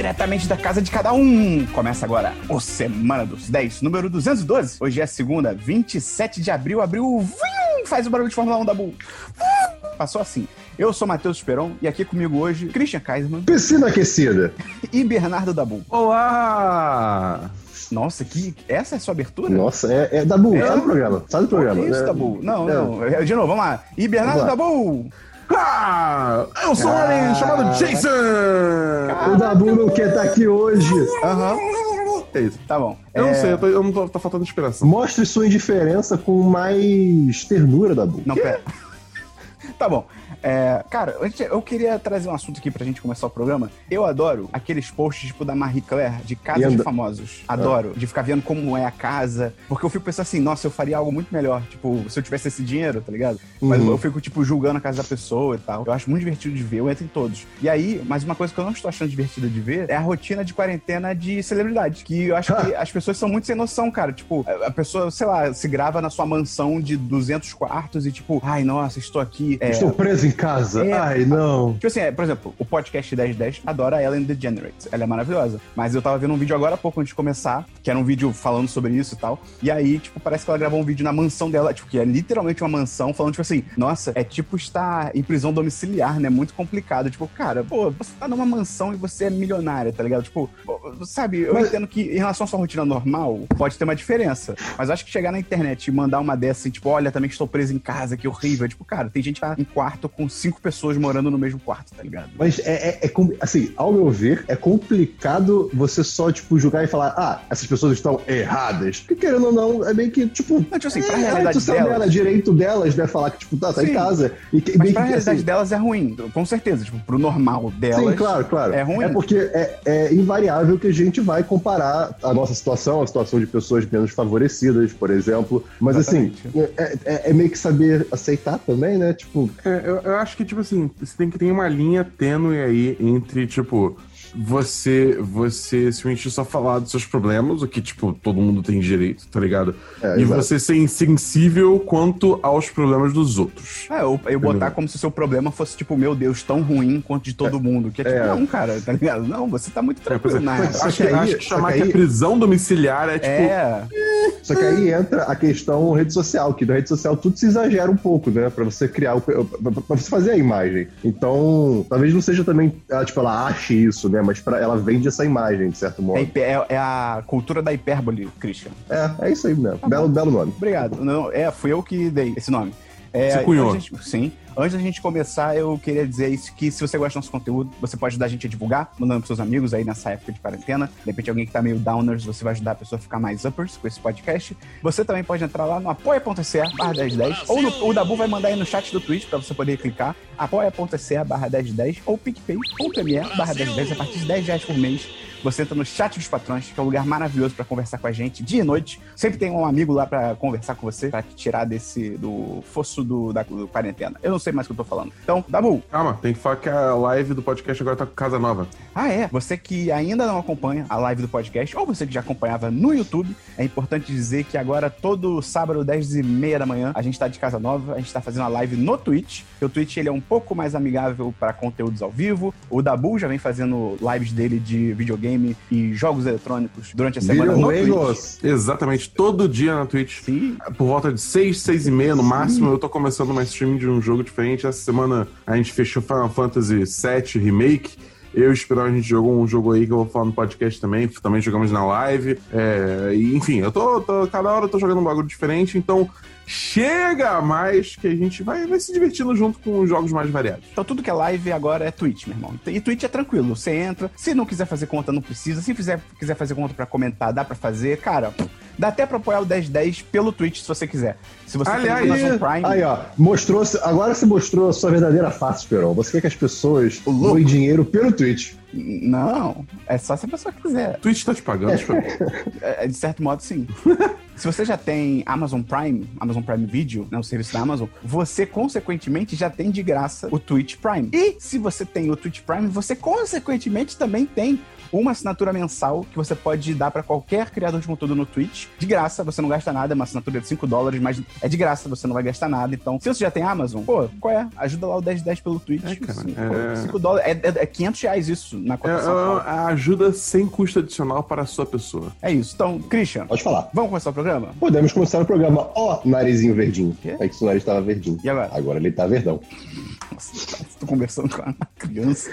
diretamente da casa de cada um. Começa agora o Semana dos 10, número 212. Hoje é segunda, 27 de abril. Abril, vim, faz o barulho de Fórmula 1 da Bull. Passou assim. Eu sou Matheus Esperon e aqui comigo hoje, Christian Kaisman Piscina aquecida. e Bernardo Dabu. Olá! Nossa, que essa é a sua abertura? Nossa, é, é Dabu, É. sai do programa, sai do programa. Que isso, É, Dabu? Não, é. não. É, De novo, vamos lá. E Bernardo Vamos lá. Dabu. Ah, eu sou um alien chamado Jason! O Dabu não quer estar aqui hoje. Aham. É isso. Tá bom. Eu não É, sei, eu, tô, eu não tô, tá faltando inspiração. Mostre sua indiferença com mais ternura, Dabu. Não, pera. Tá bom. É, cara, eu queria trazer um assunto aqui pra gente começar o programa. Eu adoro aqueles posts, tipo, da Marie Claire, de casas de famosos. Adoro. De ficar vendo como é a casa. Porque eu fico pensando assim, nossa, eu faria algo muito melhor. Tipo, se eu tivesse esse dinheiro, tá ligado? Mas Uhum. eu fico, tipo, julgando a casa da pessoa e tal. Eu acho muito divertido de ver, eu entro em todos. E aí, mas uma coisa que eu não estou achando divertida de ver é a rotina de quarentena de celebridade. Que eu acho que as pessoas são muito sem noção, cara. Tipo, a a pessoa, sei lá, se grava na sua mansão de 200 quartos e tipo, ai, nossa, estou aqui. é, Estou preso em casa. É. Ai, não. Tipo assim, é, por exemplo, o podcast 1010 adora a Ellen DeGeneres. Ela é maravilhosa. Mas eu tava vendo um vídeo agora há pouco antes de começar, que era um vídeo falando sobre isso e tal. E aí, tipo, parece que ela gravou um vídeo na mansão dela, tipo, que é literalmente uma mansão, falando, tipo assim, nossa, é tipo estar em prisão domiciliar, né? Muito complicado. Tipo, cara, pô, você tá numa mansão e você é milionária, tá ligado? Tipo, sabe, eu Mas- entendo que em relação à sua rotina normal, pode ter uma diferença. Mas eu acho que chegar na internet e mandar uma dessa assim, tipo, olha, também que estou preso em casa, que horrível. Tipo, cara, tem gente que tá em quarto com cinco pessoas morando no mesmo quarto, tá ligado? Mas é, é- é com- assim, ao meu ver, é complicado você só, tipo, julgar e falar, ah, essas pessoas estão erradas. Porque querendo ou não, é meio que, tipo. Não, tipo assim, pra é, realidade tu sabe, delas- ela, direito delas, né? Falar que, tipo, tá, tá Sim. em casa. E que, Mas meio pra que, realidade assim, delas é ruim, com certeza. Tipo, pro normal delas. Sim, claro, claro. é ruim. É porque é, é invariável que a gente vai comparar a nossa situação, a situação de pessoas menos favorecidas, por exemplo. Mas Exatamente. assim, é, é- é meio que saber aceitar também, né? Tipo, É, eu, eu acho que, tipo assim, você tem que ter uma linha tênue aí entre, tipo, você, você simplesmente só falar dos seus problemas, o que, tipo, todo mundo tem direito, tá ligado? É, e exato. você ser insensível quanto aos problemas dos outros. É, eu, eu botar como se o seu problema fosse, tipo, meu Deus, tão ruim quanto de todo mundo. Que é tipo, É. não, cara, tá ligado? Não, você tá muito É, pois tranquilo, é. Só Acho que que, aí- acho que chamar que que aí- é prisão domiciliar é, tipo, É, Só que aí entra a questão rede social, que na rede social tudo se exagera um pouco, né? Pra você criar, o, pra pra você fazer a imagem. Então, talvez não seja também, ela, tipo, ela ache isso, né? Mas pra, ela vende essa imagem, de certo é, modo. hiper- é- é a cultura da hipérbole, Christian. É, é isso aí mesmo. Belo, belo nome. Obrigado. Não, é, fui eu que dei esse nome. É, Você cunhou. gente- sim. Antes da gente começar, eu queria dizer isso, que se você gosta do nosso conteúdo, você pode ajudar a gente a divulgar, mandando pros seus amigos aí nessa época de quarentena. De repente, alguém que tá meio downers, você vai ajudar a pessoa a ficar mais uppers com esse podcast. Você também pode entrar lá no apoia.se barra 1010, ou no, o Dabu vai mandar aí no chat do Twitch pra você poder clicar, apoia.se barra 1010, ou picpay.me barra 1010, a partir de 10 reais por mês. Você entra no chat dos patrões, que é um lugar maravilhoso pra conversar com a gente dia e noite. Sempre tem um amigo lá pra conversar com você, pra te tirar desse do fosso do, da do quarentena. Eu não sei mais o que eu tô falando. Então, Dabu, Calma, tem que falar que a live do podcast agora tá com casa nova. ah, é? Você que ainda não acompanha a live do podcast, ou você que já acompanhava no YouTube, é importante dizer que agora, todo sábado, 10 e meia da manhã, a gente tá de casa nova, a gente tá fazendo a live no Twitch. O Twitch ele é um pouco mais amigável para conteúdos ao vivo. O Dabu já vem fazendo lives dele de videogame e jogos eletrônicos durante a semana no Twitch. Videojuegos. Exatamente, todo dia na Twitch. Sim. Por volta de 6, 6 e meia no máximo, eu tô começando uma stream de um jogo diferente. Essa semana a gente fechou Final Fantasy VII Remake. Eu e o Esperão, a gente jogou um jogo aí que eu vou falar no podcast também. Também jogamos na live. É, enfim, eu tô, tô- Cada hora eu tô jogando um bagulho diferente, então chega mais que a gente vai, vai se divertindo junto com os jogos mais variados. Então tudo que é live agora é Twitch, meu irmão. E Twitch é tranquilo, você entra, se não quiser fazer conta, não precisa. Se fizer, quiser fazer conta pra comentar, dá pra fazer. Cara, dá até pra apoiar o 1010 pelo Twitch se você quiser. Se você Aliás, tem Amazon Prime, Aí, ó, mostrou, agora você mostrou a sua verdadeira face, Perão. Você quer que as pessoas O doem dinheiro pelo Twitch. não, é só se a pessoa quiser. Twitch tá te pagando, Esperão. É, de certo modo, sim. Se você já tem Amazon Prime, Amazon Prime Video, né, o serviço da Amazon, você consequentemente já tem de graça o Twitch Prime. E se você tem o Twitch Prime, você consequentemente também tem uma assinatura mensal que você pode dar pra qualquer criador de conteúdo no Twitch. De graça, você não gasta nada, é uma assinatura de 5 dólares, mas é de graça, você não vai gastar nada. Então, se você já tem Amazon, pô, qual é? Ajuda lá o 1010 pelo Twitch. É, cara, Sim, é- pô, 5 dólares. É, é, é 500 reais isso na É, cotação. é a ajuda sem custo adicional para a sua pessoa. É isso. Então, Christian, Pode falar. vamos começar o programa? Podemos começar o programa. Ó, narizinho verdinho. Quê? É que seu nariz tava verdinho. E agora? Agora ele tá verdão. Nossa, tô conversando com a criança.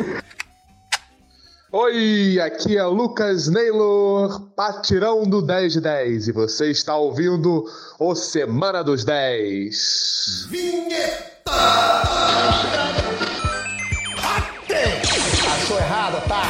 Oi, aqui é o Lucas Naylor, patirão do 10 de 10, e você está ouvindo o Semana dos 10. Achou errado, tá?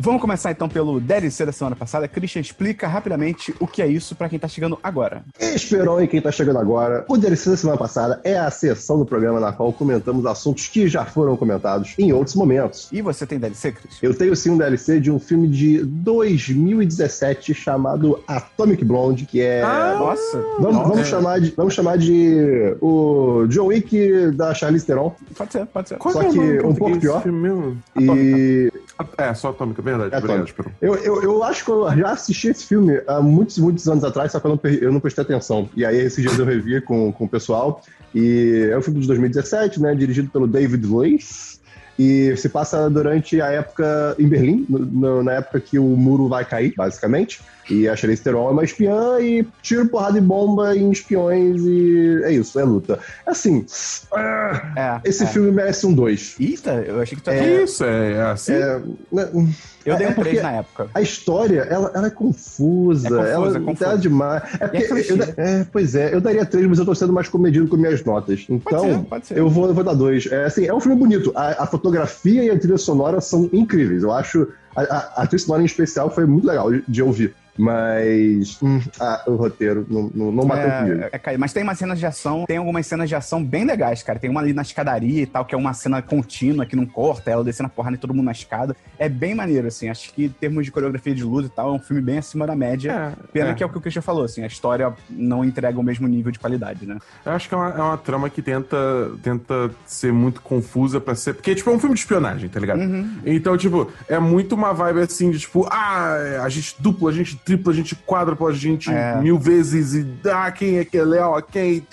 Vamos começar então pelo DLC da semana passada. Christian, explica rapidamente o que é isso pra quem tá chegando agora. Esperou e quem tá chegando agora. O DLC da semana passada é a sessão do programa na qual comentamos assuntos que já foram comentados em outros momentos. E você tem DLC, Christian? Eu tenho sim um DLC de um filme de 2017 chamado Atomic Blonde, que é. Nossa, Vamos, nossa. vamos chamar de, vamos chamar de o John Wick da Charlize Theron. Pode ser, pode ser. Qual Só é que em um pouco pior. desse filme mesmo? E É, só Atômica, verdade. É Obrigado, Atômica. Esperão. eu, eu, eu acho que eu já assisti esse filme há muitos, muitos anos atrás, só que eu não, eu não prestei atenção. E aí, esses dias eu revi com, com o pessoal. E é um filme de 2017, né? Dirigido pelo David Luiz. E se passa durante a época em Berlim, no- na época que o muro vai cair, basicamente. E a Charlize Theron é uma espiã e tiro, porrada e bomba em espiões e é isso, é luta. Assim, ah, É, esse é. filme merece um 2. Eita, eu achei que tu ia isso? É, é assim? É, né, Eu dei é um 3 porque- na época. A história, ela, ela é confusa. É confusa, ela é confusa. ela é demais. É porque eu da- é, pois é, eu daria três, mas eu tô sendo mais comedido com minhas notas. Então, ser, pode ser. Eu, vou, eu vou dar dois. É, assim, é um filme bonito. A, a fotografia e a trilha sonora são incríveis. Eu acho. A, a, a trilha sonora em especial foi muito legal de, de ouvir. Mas hum, ah, o roteiro não, não, não bateu comigo. É, é, mas tem umas cenas de ação, tem algumas cenas de ação bem legais, cara. Tem uma ali na escadaria e tal, que é uma cena contínua, que não corta, ela descendo a porrada e todo mundo na escada. É bem maneiro, assim. Acho que em termos de coreografia de luta e tal, é um filme bem acima da média. Pena é. que é o que o Christian falou, assim, a história não entrega o mesmo nível de qualidade, né? Eu acho que é uma, é uma trama que tenta, tenta ser muito confusa pra ser. Porque, tipo, é um filme de espionagem, tá ligado? Então, tipo, é muito uma vibe assim de tipo, ah, a gente dupla, a gente tripla, a gente quádrupla, a gente É. mil vezes e ah, quem é que é a quem.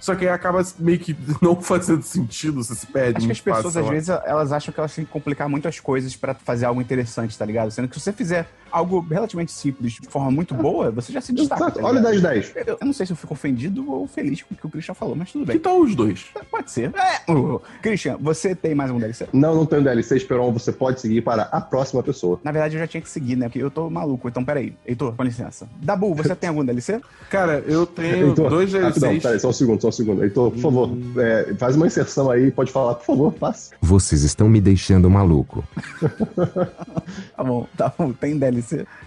Só que aí acaba meio que não fazendo sentido, você se perde. Acho que as pessoas, às vezes, elas acham que elas têm que complicar muito as coisas pra fazer algo interessante, tá ligado? Sendo que se você fizer algo relativamente simples, de forma muito boa, você já se destaca. Exato. tá Olha o ligado? 10-10. Eu, eu não sei se eu fico ofendido ou feliz com o que o Christian falou, mas tudo Que bem. tal os dois? Pode ser. É. Uh, Christian, você tem mais um DLC? Não, não tem um DLC, Esperon. Você pode seguir para a próxima pessoa. Na verdade, eu já tinha que seguir, né? Porque eu tô maluco. Então, peraí. Heitor, com licença. Dabu, você tem algum DLC? Cara, eu tenho Heitor, dois rapidão, DLCs. peraí, só um segundo, só um segundo. Heitor, por favor, é, faz uma inserção aí, pode falar, por favor, faça. Vocês estão me deixando maluco. Tá bom, tá bom. Tem DLC.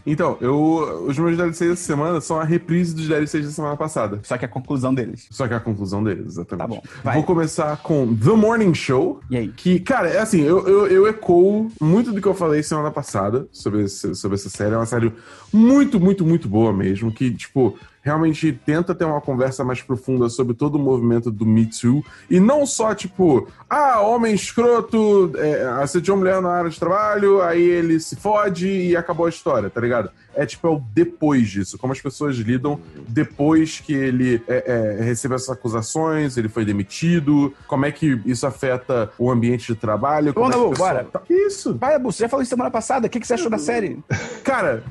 Então, eu, os meus DLCs dessa semana são a reprise dos DLCs da semana passada. Só que a conclusão deles. Só que é a conclusão deles, exatamente. Tá bom, vai. Vou começar com The Morning Show. E aí? Que, cara, é assim, eu, eu, eu ecoo muito do que eu falei semana passada sobre, esse- sobre essa série. É uma série muito, muito, muito boa mesmo. Que, tipo, realmente tenta ter uma conversa mais profunda sobre todo o movimento do Me Too. E não só, tipo, ah, homem escroto, é, assediou mulher na área de trabalho, aí ele se fode e acabou a história, tá ligado? É tipo, é o depois disso, como as pessoas lidam depois que ele é, é, recebe essas acusações, ele foi demitido, como é que isso afeta o ambiente de trabalho. é Dabu, o pessoal- bora. Isso. Vai, Dabu, você já falou isso semana passada. O que, que você achou da série? Cara,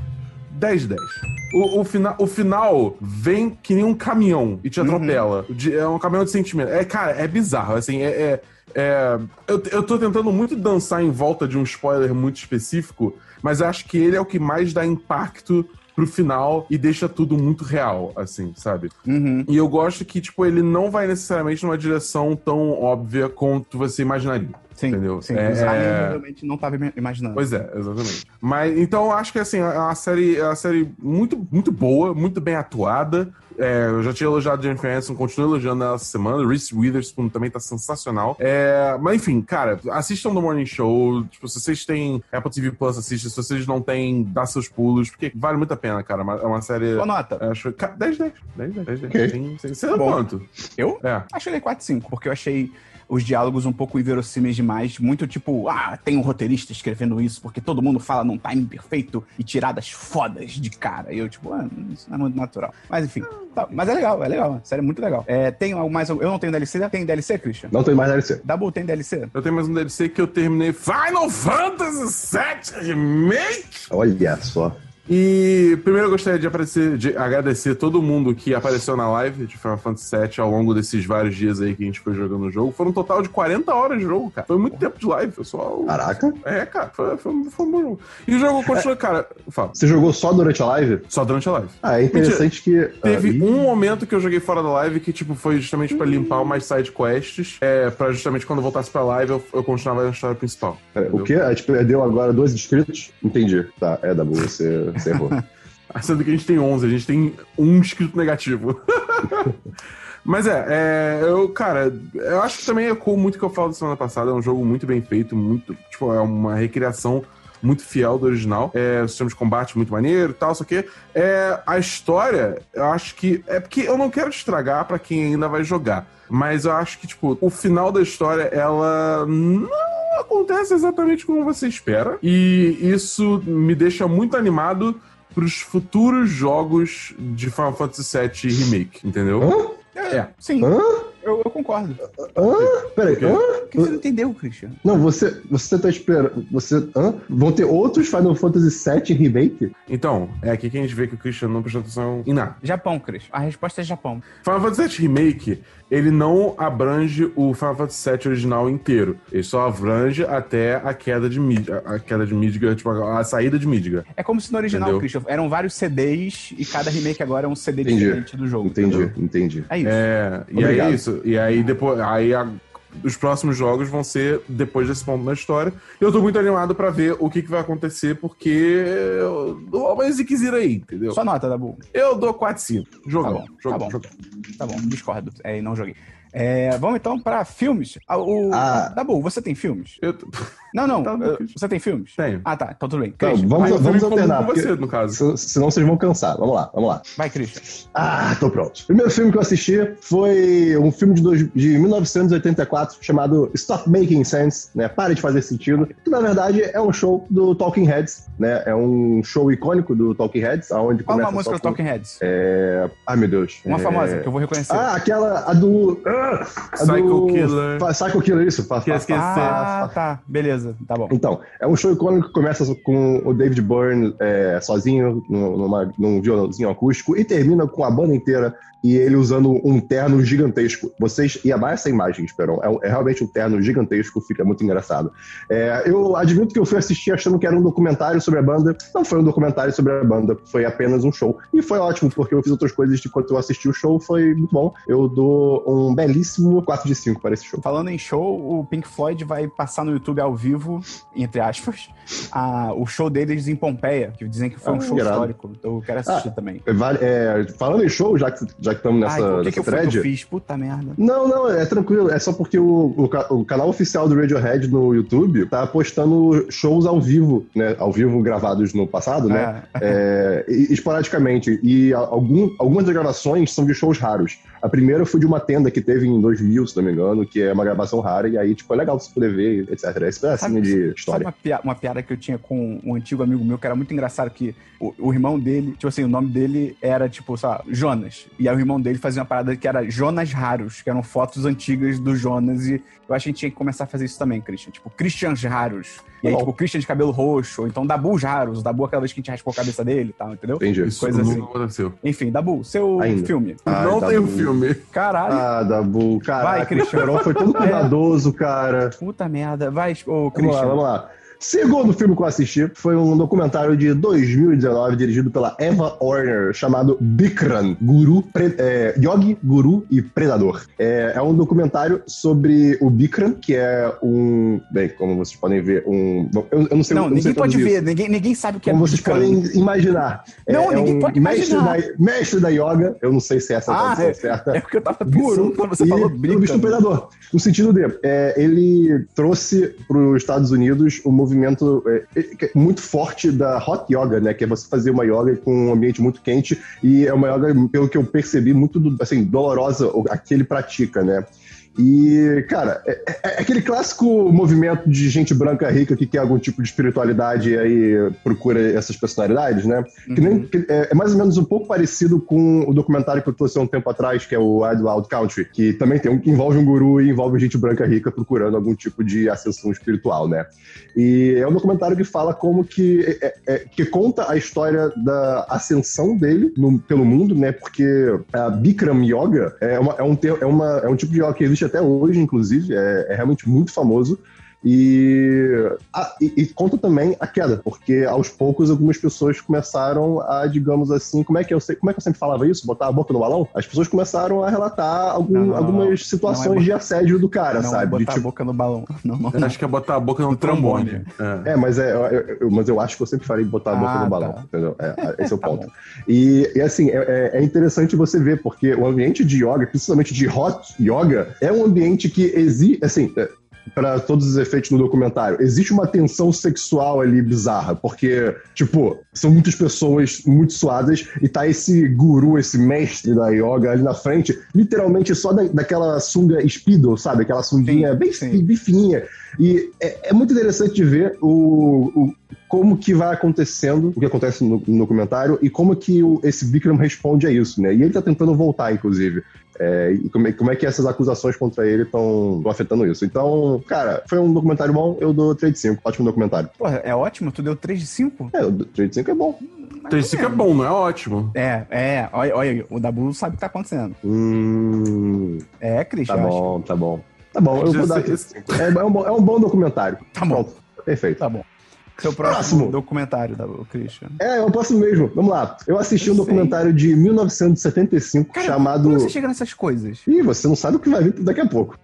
10 10. O, o, fina, o final vem que nem um caminhão e te atropela. De- é um caminhão de sentimento. É, cara, é bizarro. Assim, é. é- é- eu, eu tô tentando muito dançar em volta de um spoiler muito específico, mas acho que ele é o que mais dá impacto pro final e deixa tudo muito real, assim, sabe? Uhum. E eu gosto que, tipo, ele não vai necessariamente numa direção tão óbvia quanto você imaginaria. Sim, Entendeu? sim. É- eu realmente não tava ima- imaginando. Pois é, exatamente. Mas então eu acho que assim, é uma série, é uma série muito, muito boa, muito bem atuada. É, eu já tinha elogiado Jennifer Aniston, continuo elogiando ela essa semana. Reese Witherspoon também tá sensacional. É, mas enfim, cara, assistam no Morning Show. Tipo, se vocês têm Apple TV Plus, assistam. Se vocês não têm, dá seus pulos, porque vale muito a pena, cara. É uma série. Qual nota? é, Acho que. 10, 10. 10, 10, 10. Ok. Tem- tem- Você deu Bom. quanto? Eu? É. Acho ele 4 5, porque eu achei os diálogos um pouco inverossímeis demais, muito tipo, ah, tem um roteirista escrevendo isso, porque todo mundo fala num time perfeito e tiradas fodas de cara. E eu, tipo, ah, isso não é muito natural. Mas enfim, tá, mas é legal, é legal, sério, muito legal. É, tem algo mais, eu não tenho DLC, tem DLC, Christian? Não tem mais DLC. Dabu, tem DLC? Eu tenho mais um DLC que eu terminei Final Fantasy VII Remake. Olha só. E primeiro eu gostaria de, de agradecer todo mundo que apareceu na live de Final Fantasy VII ao longo desses vários dias aí que a gente foi jogando o jogo. Foram um total de 40 horas de jogo, cara. Foi muito tempo de live, pessoal. Caraca. É, cara, foi, foi, foi um jogo. E o jogo continua, cara. Fala. Você jogou só durante a live? Só durante a live. Ah, é interessante que. Teve ah, um momento que eu joguei fora da live que, tipo, foi justamente pra limpar umas side quests. É, pra justamente quando eu voltasse pra live eu, eu continuava na história principal. pera, o quê? A gente perdeu agora dois inscritos? Entendi. Tá, é, Dabu, você, você errou. Sendo que a gente tem 11, a gente tem um inscrito negativo. Mas é, é, eu, cara, eu acho que também ecoou muito o que eu falo da semana passada. É um jogo muito bem feito, muito, tipo, é uma recriação muito fiel do original. É, o sistema de combate muito maneiro e tal, só que é, a história, eu acho que. É porque eu não quero estragar pra quem ainda vai jogar. Mas eu acho que, tipo, o final da história, ela não acontece exatamente como você espera. E isso me deixa muito animado pros futuros jogos de Final Fantasy VII Remake, entendeu? Hã? É. Sim, Hã? Eu, eu concordo. Hã? Peraí, hã? O que você não entendeu, Christian? Não, você, você tá esperando. Você. Hã? Vão ter outros Final Fantasy VII Remake? Então, é aqui que a gente vê que o Christian não prestou atenção em nada. Japão, Christian. A resposta é Japão. Final Fantasy VII Remake, ele não abrange o Final Fantasy VII original inteiro. Ele só abrange até a queda de Midgar, a queda de Midgar, tipo, a saída de Midgar. É como se no original, Entendeu? Christian, eram vários CDs e cada remake agora é um CD Entendi. diferente do jogo. Entendi, entendeu? entendi. É isso. É, e é isso. E aí depois, aí a- os próximos jogos vão ser depois desse ponto na história. E eu tô muito animado pra ver o que, que vai acontecer, porque eu dou uma ziquezira aí, entendeu? Só nota, Dabu. Eu dou 4 5. Tá Jogão, bom, jogão, tá bom. jogão. Tá bom, discordo. É, não joguei. É, vamos então pra filmes. Ah, o, Ah. Dabu, você tem filmes? Eu... Não, não. Tá, Christian. você tem filmes? Tenho. Ah, tá. Então tudo bem. Não, Christian, vamos, vai, eu vamos alternar. com você, no caso. se- Senão vocês vão cansar. Vamos lá, vamos lá. vai, Christian. Ah, tô pronto. O primeiro filme que eu assisti foi um filme de, dois- de 1984 chamado Stop Making Sense, né? Pare de fazer sentido. Que na verdade é um show do Talking Heads, né? É um show icônico do Talking Heads, aonde Qual começa uma música do Talking Heads? É... Ai, meu Deus. Uma É- famosa, que eu vou reconhecer. Ah, aquela, a do... Ah, a Psycho do... Killer. Psycho Killer, isso. Fa- Que fa- esqueci. Ah, tá. Beleza, tá bom. então, é um show icônico que começa com o David Byrne é, sozinho, num- numa, num violãozinho acústico, e termina com a banda inteira e ele usando um terno gigantesco. Vocês. E amar essa imagem, Esperon. É, é realmente um terno gigantesco, fica muito engraçado. É, eu admito que eu fui assistir achando que era um documentário sobre a banda. Não foi um documentário sobre a banda, foi apenas um show. E foi ótimo, porque eu fiz outras coisas enquanto eu assisti o show, foi muito bom. Eu dou um belíssimo 4 de 5 para esse show. Falando em show, o Pink Floyd vai passar no YouTube ao vivo, entre aspas, a- o show deles em Pompeia, que dizem que foi um Ah, show histórico. Então eu quero assistir também. Vale- é, falando em show, já que, já estamos nessa, Ai, o que, nessa que thread. eu fiz? Puta merda. Não, não, é tranquilo. É só porque o, o, o canal oficial do Radiohead no YouTube tá postando shows ao vivo, né? Ao vivo gravados no passado, né? É, e- esporadicamente. E algum, algumas das gravações são de shows raros. A primeira foi de uma tenda que teve em 2000, se não me engano, que é uma gravação rara. E aí, tipo, é legal você poder ver, etc. Pedacinho Sabe- de história. uma, pia- uma piada que eu tinha com um antigo amigo meu, que era muito engraçado, que o, o irmão dele, tipo assim, o nome dele era, tipo, sei lá, Jonas. E aí o irmão dele fazia uma parada que era Jonas Raros, que eram fotos antigas do Jonas. E eu acho que a gente tinha que começar a fazer isso também, Christian. Tipo, Christians Raros. E aí, tipo, Christian de cabelo roxo, ou então Dabus Raros. O Dabu aquela vez que a gente raspou a cabeça dele e tal, entendeu? Entendi. Isso Coisa nunca assim. aconteceu. Enfim, Dabu, seu Ainda. filme. Ai, não tá tem um bom. filme. Caralho, Ah, Dabu, caraca. Vai, Christian. O Esperon foi todo cuidadoso, cara. puta merda. Vai, ô, Vamos lá, Christian. vamos lá. Segundo filme que eu assisti foi um documentário de 2019 dirigido pela Eva Horner chamado Bikram, Guru, Pre- é, Yogi, Guru e Predador. É, é um documentário sobre o Bikram, que é um. Bem, como vocês podem ver, um. Eu, eu não sei Não, eu não ninguém sei pode ver, ninguém, ninguém sabe o que Como é vocês Bikram. podem imaginar. Não, é, ninguém um pode mestre imaginar. Da, mestre da yoga, eu não sei se essa é a Ah, tradução é, certa. é porque eu tava Guru quando você e falou o bicho predador. No sentido de, é, ele trouxe para os Estados Unidos um movimento é, é, que é muito forte da hot yoga, né? Que é você fazer uma yoga com um ambiente muito quente e é uma yoga, pelo que eu percebi, muito assim, dolorosa o- a que ele pratica, né? E, cara, é, é- é aquele clássico movimento de gente branca rica que quer algum tipo de espiritualidade e aí procura essas personalidades, né? Que nem, que é, é mais ou menos um pouco parecido com o documentário que eu trouxe há um tempo atrás, que é o Wild Wild Country, que também tem um que envolve um guru e envolve gente branca rica procurando algum tipo de ascensão espiritual, né? E é um documentário que fala como que é- é- que conta a história da ascensão dele no- pelo mundo, né? Porque a Bikram Yoga é, uma- é um, é, uma- é um tipo de yoga que existe até hoje, inclusive, é, é realmente muito famoso. E, ah, e- e conta também a queda, porque aos poucos algumas pessoas começaram a, digamos assim, como é que eu sei, como é que eu sempre falava isso? Botar a boca no balão? As pessoas começaram a relatar algum- Não, não, algumas não. situações Não é de assédio do cara, Não, sabe? De, botar tipo, a boca no balão. Não, não, Eu não. acho que é botar a boca no trombone. trombone. É. É, mas, é, eu, eu- mas eu acho que eu sempre falei de botar a boca Ah, no balão, tá. entendeu? É, é, esse é o Tá ponto. bom. e, e, assim, é, é- é interessante você ver, porque o ambiente de yoga, principalmente de hot yoga, é um ambiente que existe, assim, para todos os efeitos no documentário, existe uma tensão sexual ali bizarra, porque, tipo, são muitas pessoas muito suadas e tá esse guru, esse mestre da yoga ali na frente, literalmente só da, daquela sunga speedo, sabe? Aquela sunguinha Sim, bem, sim. bem fininha. E é, é muito interessante de ver o, o- como que vai acontecendo, o que acontece no, no documentário e como que o- esse Bikram responde a isso, né? E ele tá tentando voltar, inclusive. É, e como é, como é que essas acusações contra ele estão afetando isso. Então, cara, foi um documentário bom, eu dou 3 de 5. Ótimo documentário. Porra, é ótimo, tu deu 3 de 5? É, o 3 de 5 é bom. 3 de 5 é bom, não é ótimo. É, é, olha, olha, o Dabu sabe o que tá acontecendo. Hum, É, Cris, tá eu acho. bom, tá bom. Tá bom, eu vou dar Esse- 3 de 5. É, é um, bom- é um bom documentário. Tá bom. Pronto, perfeito. Tá bom. Seu próximo, Próximo. documentário, Dabu, Christian. É, eu posso mesmo. Vamos lá. Eu assisti Eu um sei. documentário de 1975 Cara, chamado. como você chega nessas coisas? Ih, você não sabe o que vai vir daqui a pouco.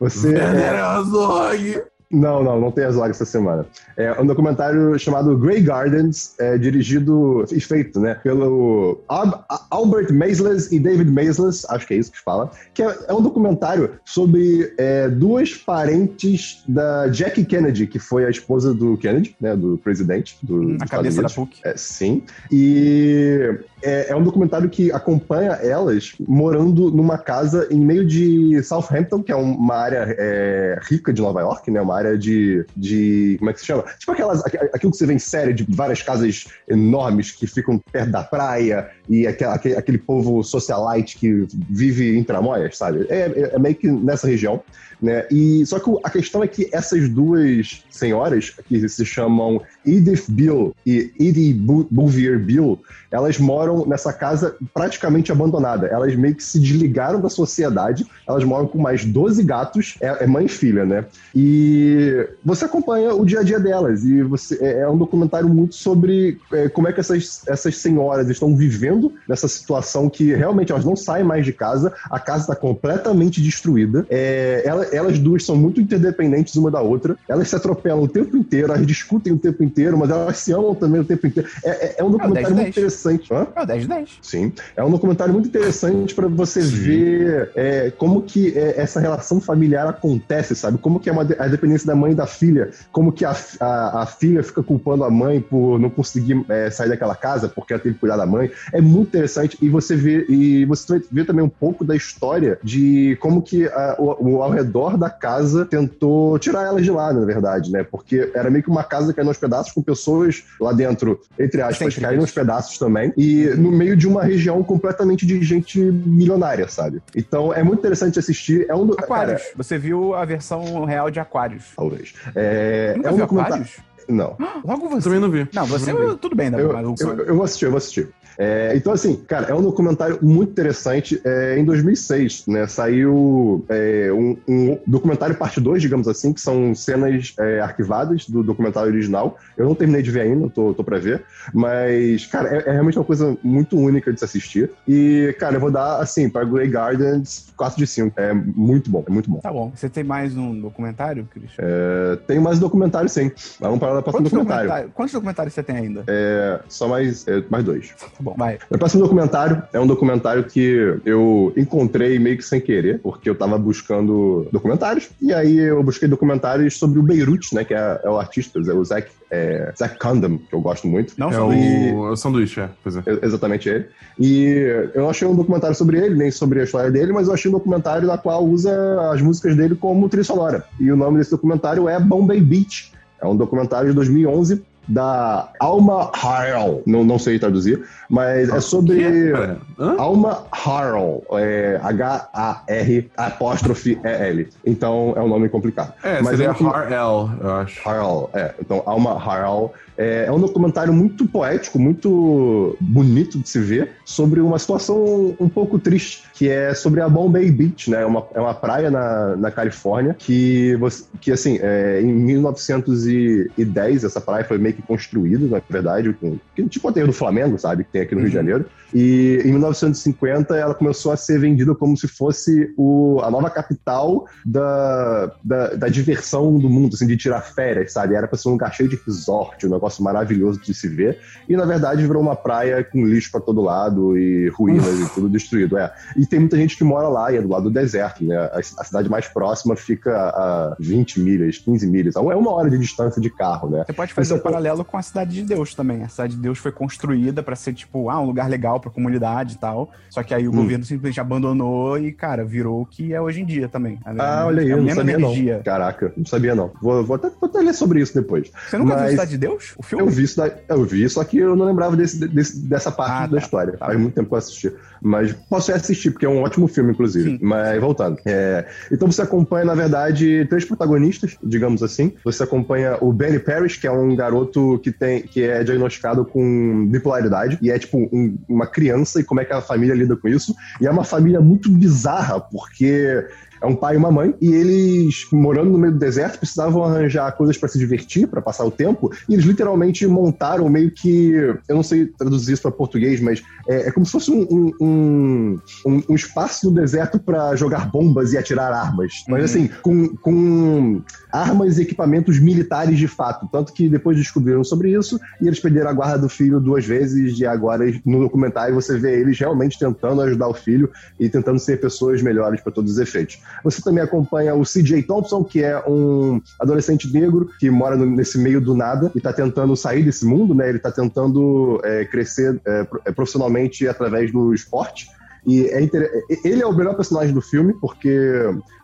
Você. Herzog. Não, não, não tem as logs essa semana. É um documentário chamado Grey Gardens, é, dirigido e feito, né, pelo Al- Albert Maisles e David Maisles, acho que é isso que fala, que é, é um documentário sobre é, duas parentes da Jackie Kennedy, que foi a esposa do Kennedy, né, do presidente do, A cabeça da. PUC. É, sim. E é, é um documentário que acompanha elas morando numa casa em meio de Southampton, que é um- uma área é, rica de Nova York, né? Uma área de, de. Como é que se chama? Tipo aquelas, aqu- aquilo que você vê em série de várias casas enormes que ficam perto da praia e aquele, aquele povo socialite que vive em Tramóias, sabe? É, é- é meio que nessa região. Né? E, só que a questão é que essas duas senhoras, que se chamam Edith Bill e Edie Bu- Bouvier Bill, elas moram nessa casa praticamente abandonada. Elas meio que se desligaram da sociedade, elas moram com mais 12 gatos, é, é mãe e filha, né? E você acompanha o dia a dia delas, e você, é, é um documentário muito sobre é, como é que essas, essas senhoras estão vivendo nessa situação que realmente elas não saem mais de casa, a casa está completamente destruída, é, ela- elas duas são muito interdependentes uma da outra, elas se atropelam o tempo inteiro, elas discutem o tempo inteiro, mas elas se amam também o tempo inteiro. É, é- é um documentário 10 muito 10. interessante. Hã? É o 10 de 10. Sim. É um documentário muito interessante para você ver é, como que é, essa relação familiar acontece, sabe? Como que é uma de- a dependência da mãe e da filha, como que a, a, a filha fica culpando a mãe por não conseguir é, sair daquela casa porque ela tem que cuidar da mãe. É muito interessante e você vê e você ver também um pouco da história de como que a- o, o ao redor da casa tentou tirar elas de lá, na verdade, né? Porque era meio que uma casa caindo aos pedaços com pessoas lá dentro, entre aspas, caindo aos pedaços também, e no meio de uma região completamente de gente milionária, sabe? Então é muito interessante assistir. É um do... Aquários. Cara, Você viu a versão real de Aquários. talvez. É, é um documentário. Aquários? Não. Logo você. Também não vi. Não, você não vi. tudo bem, Eu, eu, eu vou assistir, eu vou assistir. É, então, assim, cara, é um documentário muito interessante. É, em 2006, né, saiu é, um, um documentário parte 2, digamos assim, que são cenas é, arquivadas do documentário original. Eu não terminei de ver ainda, tô, tô pra ver. Mas, cara, é, é realmente uma coisa muito única de se assistir. E, cara, eu vou dar, assim, pra Grey Gardens 4 de 5. É muito bom, é muito bom. Tá bom. Você tem mais um documentário, Cris? É, tem mais documentário, sim. Vamos para o próximo Quantos, documentário. documentários- Quantos documentários você tem ainda? É, só mais, mais dois. Tá bom, vai. O próximo documentário é um documentário que eu encontrei meio que sem querer, porque eu tava buscando documentários, e aí eu busquei documentários sobre o Beirute, né, que é, é o artista, é o Zac, é, Zac Condom, que eu gosto muito. Não É só o, é o sanduíche, é. Pois é. É Exatamente ele. E eu não achei um documentário sobre ele, nem sobre a história dele, mas eu achei um documentário na qual usa as músicas dele como trilha sonora. E o nome desse documentário é Bombay Beach. É um documentário de 2011 da Alma Harrell. Não, não sei traduzir, mas é sobre... Pera, hã? Alma Harrell, é H-A-R apóstrofe E-L. Então é um nome complicado. É, Mas seria é Har-El, eu acho. Harrell, é. Então, Alma Harrell é, é um documentário muito poético, muito bonito de se ver, sobre uma situação um pouco triste, que é sobre a Bombay Beach, né? É uma, é uma praia na, na Califórnia que, você, que assim, é, em 1910 essa praia foi meio que construída, na verdade, com, tipo o aterro do Flamengo, sabe? Que tem aqui no Rio de Janeiro. E em 1950 ela começou a ser vendida como se fosse o, a nova capital da, da, da diversão do mundo, assim, de tirar férias, sabe? Era pra ser um lugar cheio de resort, um negócio maravilhoso de se ver. E na verdade virou uma praia com lixo pra todo lado e ruínas e tudo destruído. É. E tem muita gente que mora lá e é do lado do deserto, né? A, a cidade mais próxima fica a 20 milhas, 15 milhas. É uma hora de distância de carro, né? Você pode fazer um é- paralelo com a Cidade de Deus também. A Cidade de Deus foi construída pra ser, tipo, ah, um lugar legal pra comunidade e tal. Só que aí o Hum. governo simplesmente abandonou e, cara, virou o que é hoje em dia também. A Ah, olha aí, a eu não sabia energia. não. Caraca, não sabia não. Vou, vou, até, vou até ler sobre isso depois. Você nunca viu Mas- Cidade de Deus? O filme? Eu vi isso, da- eu vi, só que eu não lembrava desse, desse- dessa parte Ah, da tá. história. Tá Faz muito tempo que eu assisti. Mas posso assistir, porque é um ótimo filme, inclusive. Sim. Mas voltando. É, então você acompanha, na verdade, três protagonistas, digamos assim. Você acompanha o Benny Parrish, que é um garoto que, tem, que é diagnosticado com bipolaridade. E é tipo um- uma criança e como é que a família lida com isso. E é uma família muito bizarra, porque é um pai e uma mãe, e eles, morando no meio do deserto, precisavam arranjar coisas pra se divertir, pra passar o tempo, e eles literalmente montaram meio que. Eu não sei traduzir isso pra português, mas é, é como se fosse um, um, um, um- espaço no deserto pra jogar bombas e atirar armas. Mas Uhum. assim, com, com armas e equipamentos militares de fato. Tanto que depois descobriram sobre isso e eles perderam a guarda do filho duas vezes, e agora no documentário você vê eles realmente tentando ajudar o filho e tentando ser pessoas melhores para todos os efeitos. Você também acompanha o CJ Thompson, que é um adolescente negro que mora nesse meio do nada e está tentando sair desse mundo, né? Ele está tentando é, crescer é, é, profissionalmente através do esporte. E é inter... ele é o melhor personagem do filme, porque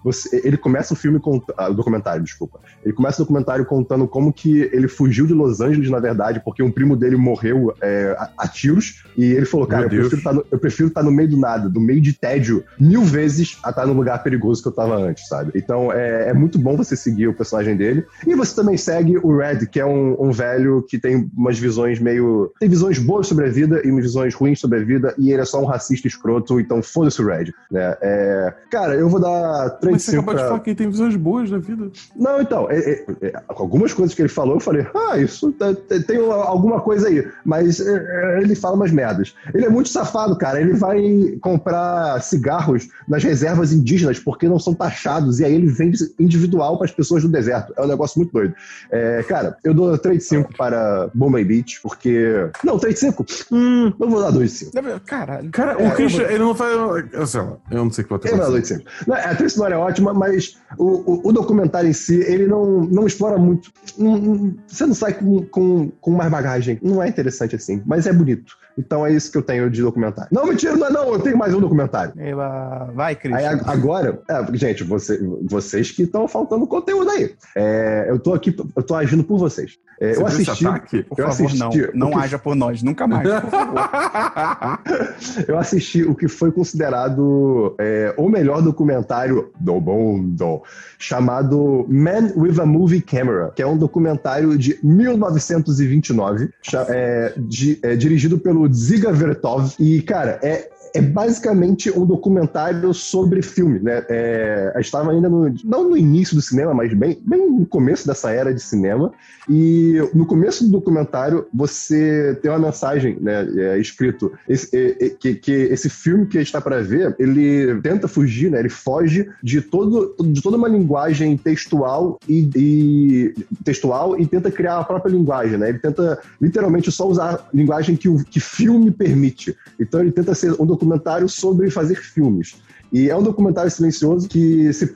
você... ele começa o filme com ah, o documentário, desculpa. Ele começa o documentário contando como que ele fugiu de Los Angeles, na verdade, porque um primo dele morreu é, a, a tiros. E ele falou, cara, eu prefiro, tá no... eu prefiro estar no meio do nada, do meio de tédio, mil vezes a estar no lugar perigoso que eu tava antes, sabe? Então é, é muito bom você seguir o personagem dele. E você também segue o Red, que é um, um velho que tem umas visões meio. tem visões boas sobre a vida e visões ruins sobre a vida, e ele é só um racista escroto, então foda-se o Red. Né? É, cara, eu vou dar 3 Mas você de 5 acabou de pra... falar que ele tem visões boas na vida. Não, então, é- é- é, algumas coisas que ele falou, eu falei, ah, isso tá- tem, tem uma- alguma coisa aí. Mas é, é, ele fala umas merdas. Ele é muito safado, cara. Ele vai comprar cigarros nas reservas indígenas porque não são taxados. E aí ele vende individual para as pessoas do deserto. É um negócio muito doido. É, cara, eu dou 3 de 5 para Bombay Beach, porque. Não, 3 de 5? Hum, eu vou dar 2 de 5. Caralho. Cara, É, o Christian, ele não faz. Eu sei lá, eu não sei o que vai ter 2 de 5. Não, A trilha sonora é ótima, mas o, o, o documentário em si, ele não, não explora muito. Não- não- você não sai com, com, com mais bagagem. Não é interessante assim, mas é bonito. Então é isso que eu tenho de documentário. Não, mentira, não é não. Eu tenho mais um documentário. Ela- Vai, Cris. Agora, é, gente, você- vocês que estão faltando conteúdo aí. É, eu tô aqui, eu tô agindo por vocês. É, eu assisti. ataque? Por eu favor, assisti não. Não que- haja por nós, nunca mais, por favor. Eu assisti o que foi considerado é, o melhor documentário do mundo, chamado Man with a Movie Camera, que é um documentário de 1929, cha- é, de- dirigido pelo Dziga Vertov. E, cara, é. É basicamente um documentário sobre filme, né? É, a gente estava ainda no, não no início do cinema, mas bem, bem no começo dessa era de cinema. E no começo do documentário, você tem uma mensagem, né, é, escrito esse, é, é, que, que esse filme que a gente está para ver, ele tenta fugir, né, ele foge de, todo, de toda uma linguagem textual e, e- textual e tenta criar a própria linguagem, né? Ele tenta literalmente só usar a linguagem que o que filme permite. Então ele tenta ser um documentário sobre fazer filmes. E é um documentário silencioso que se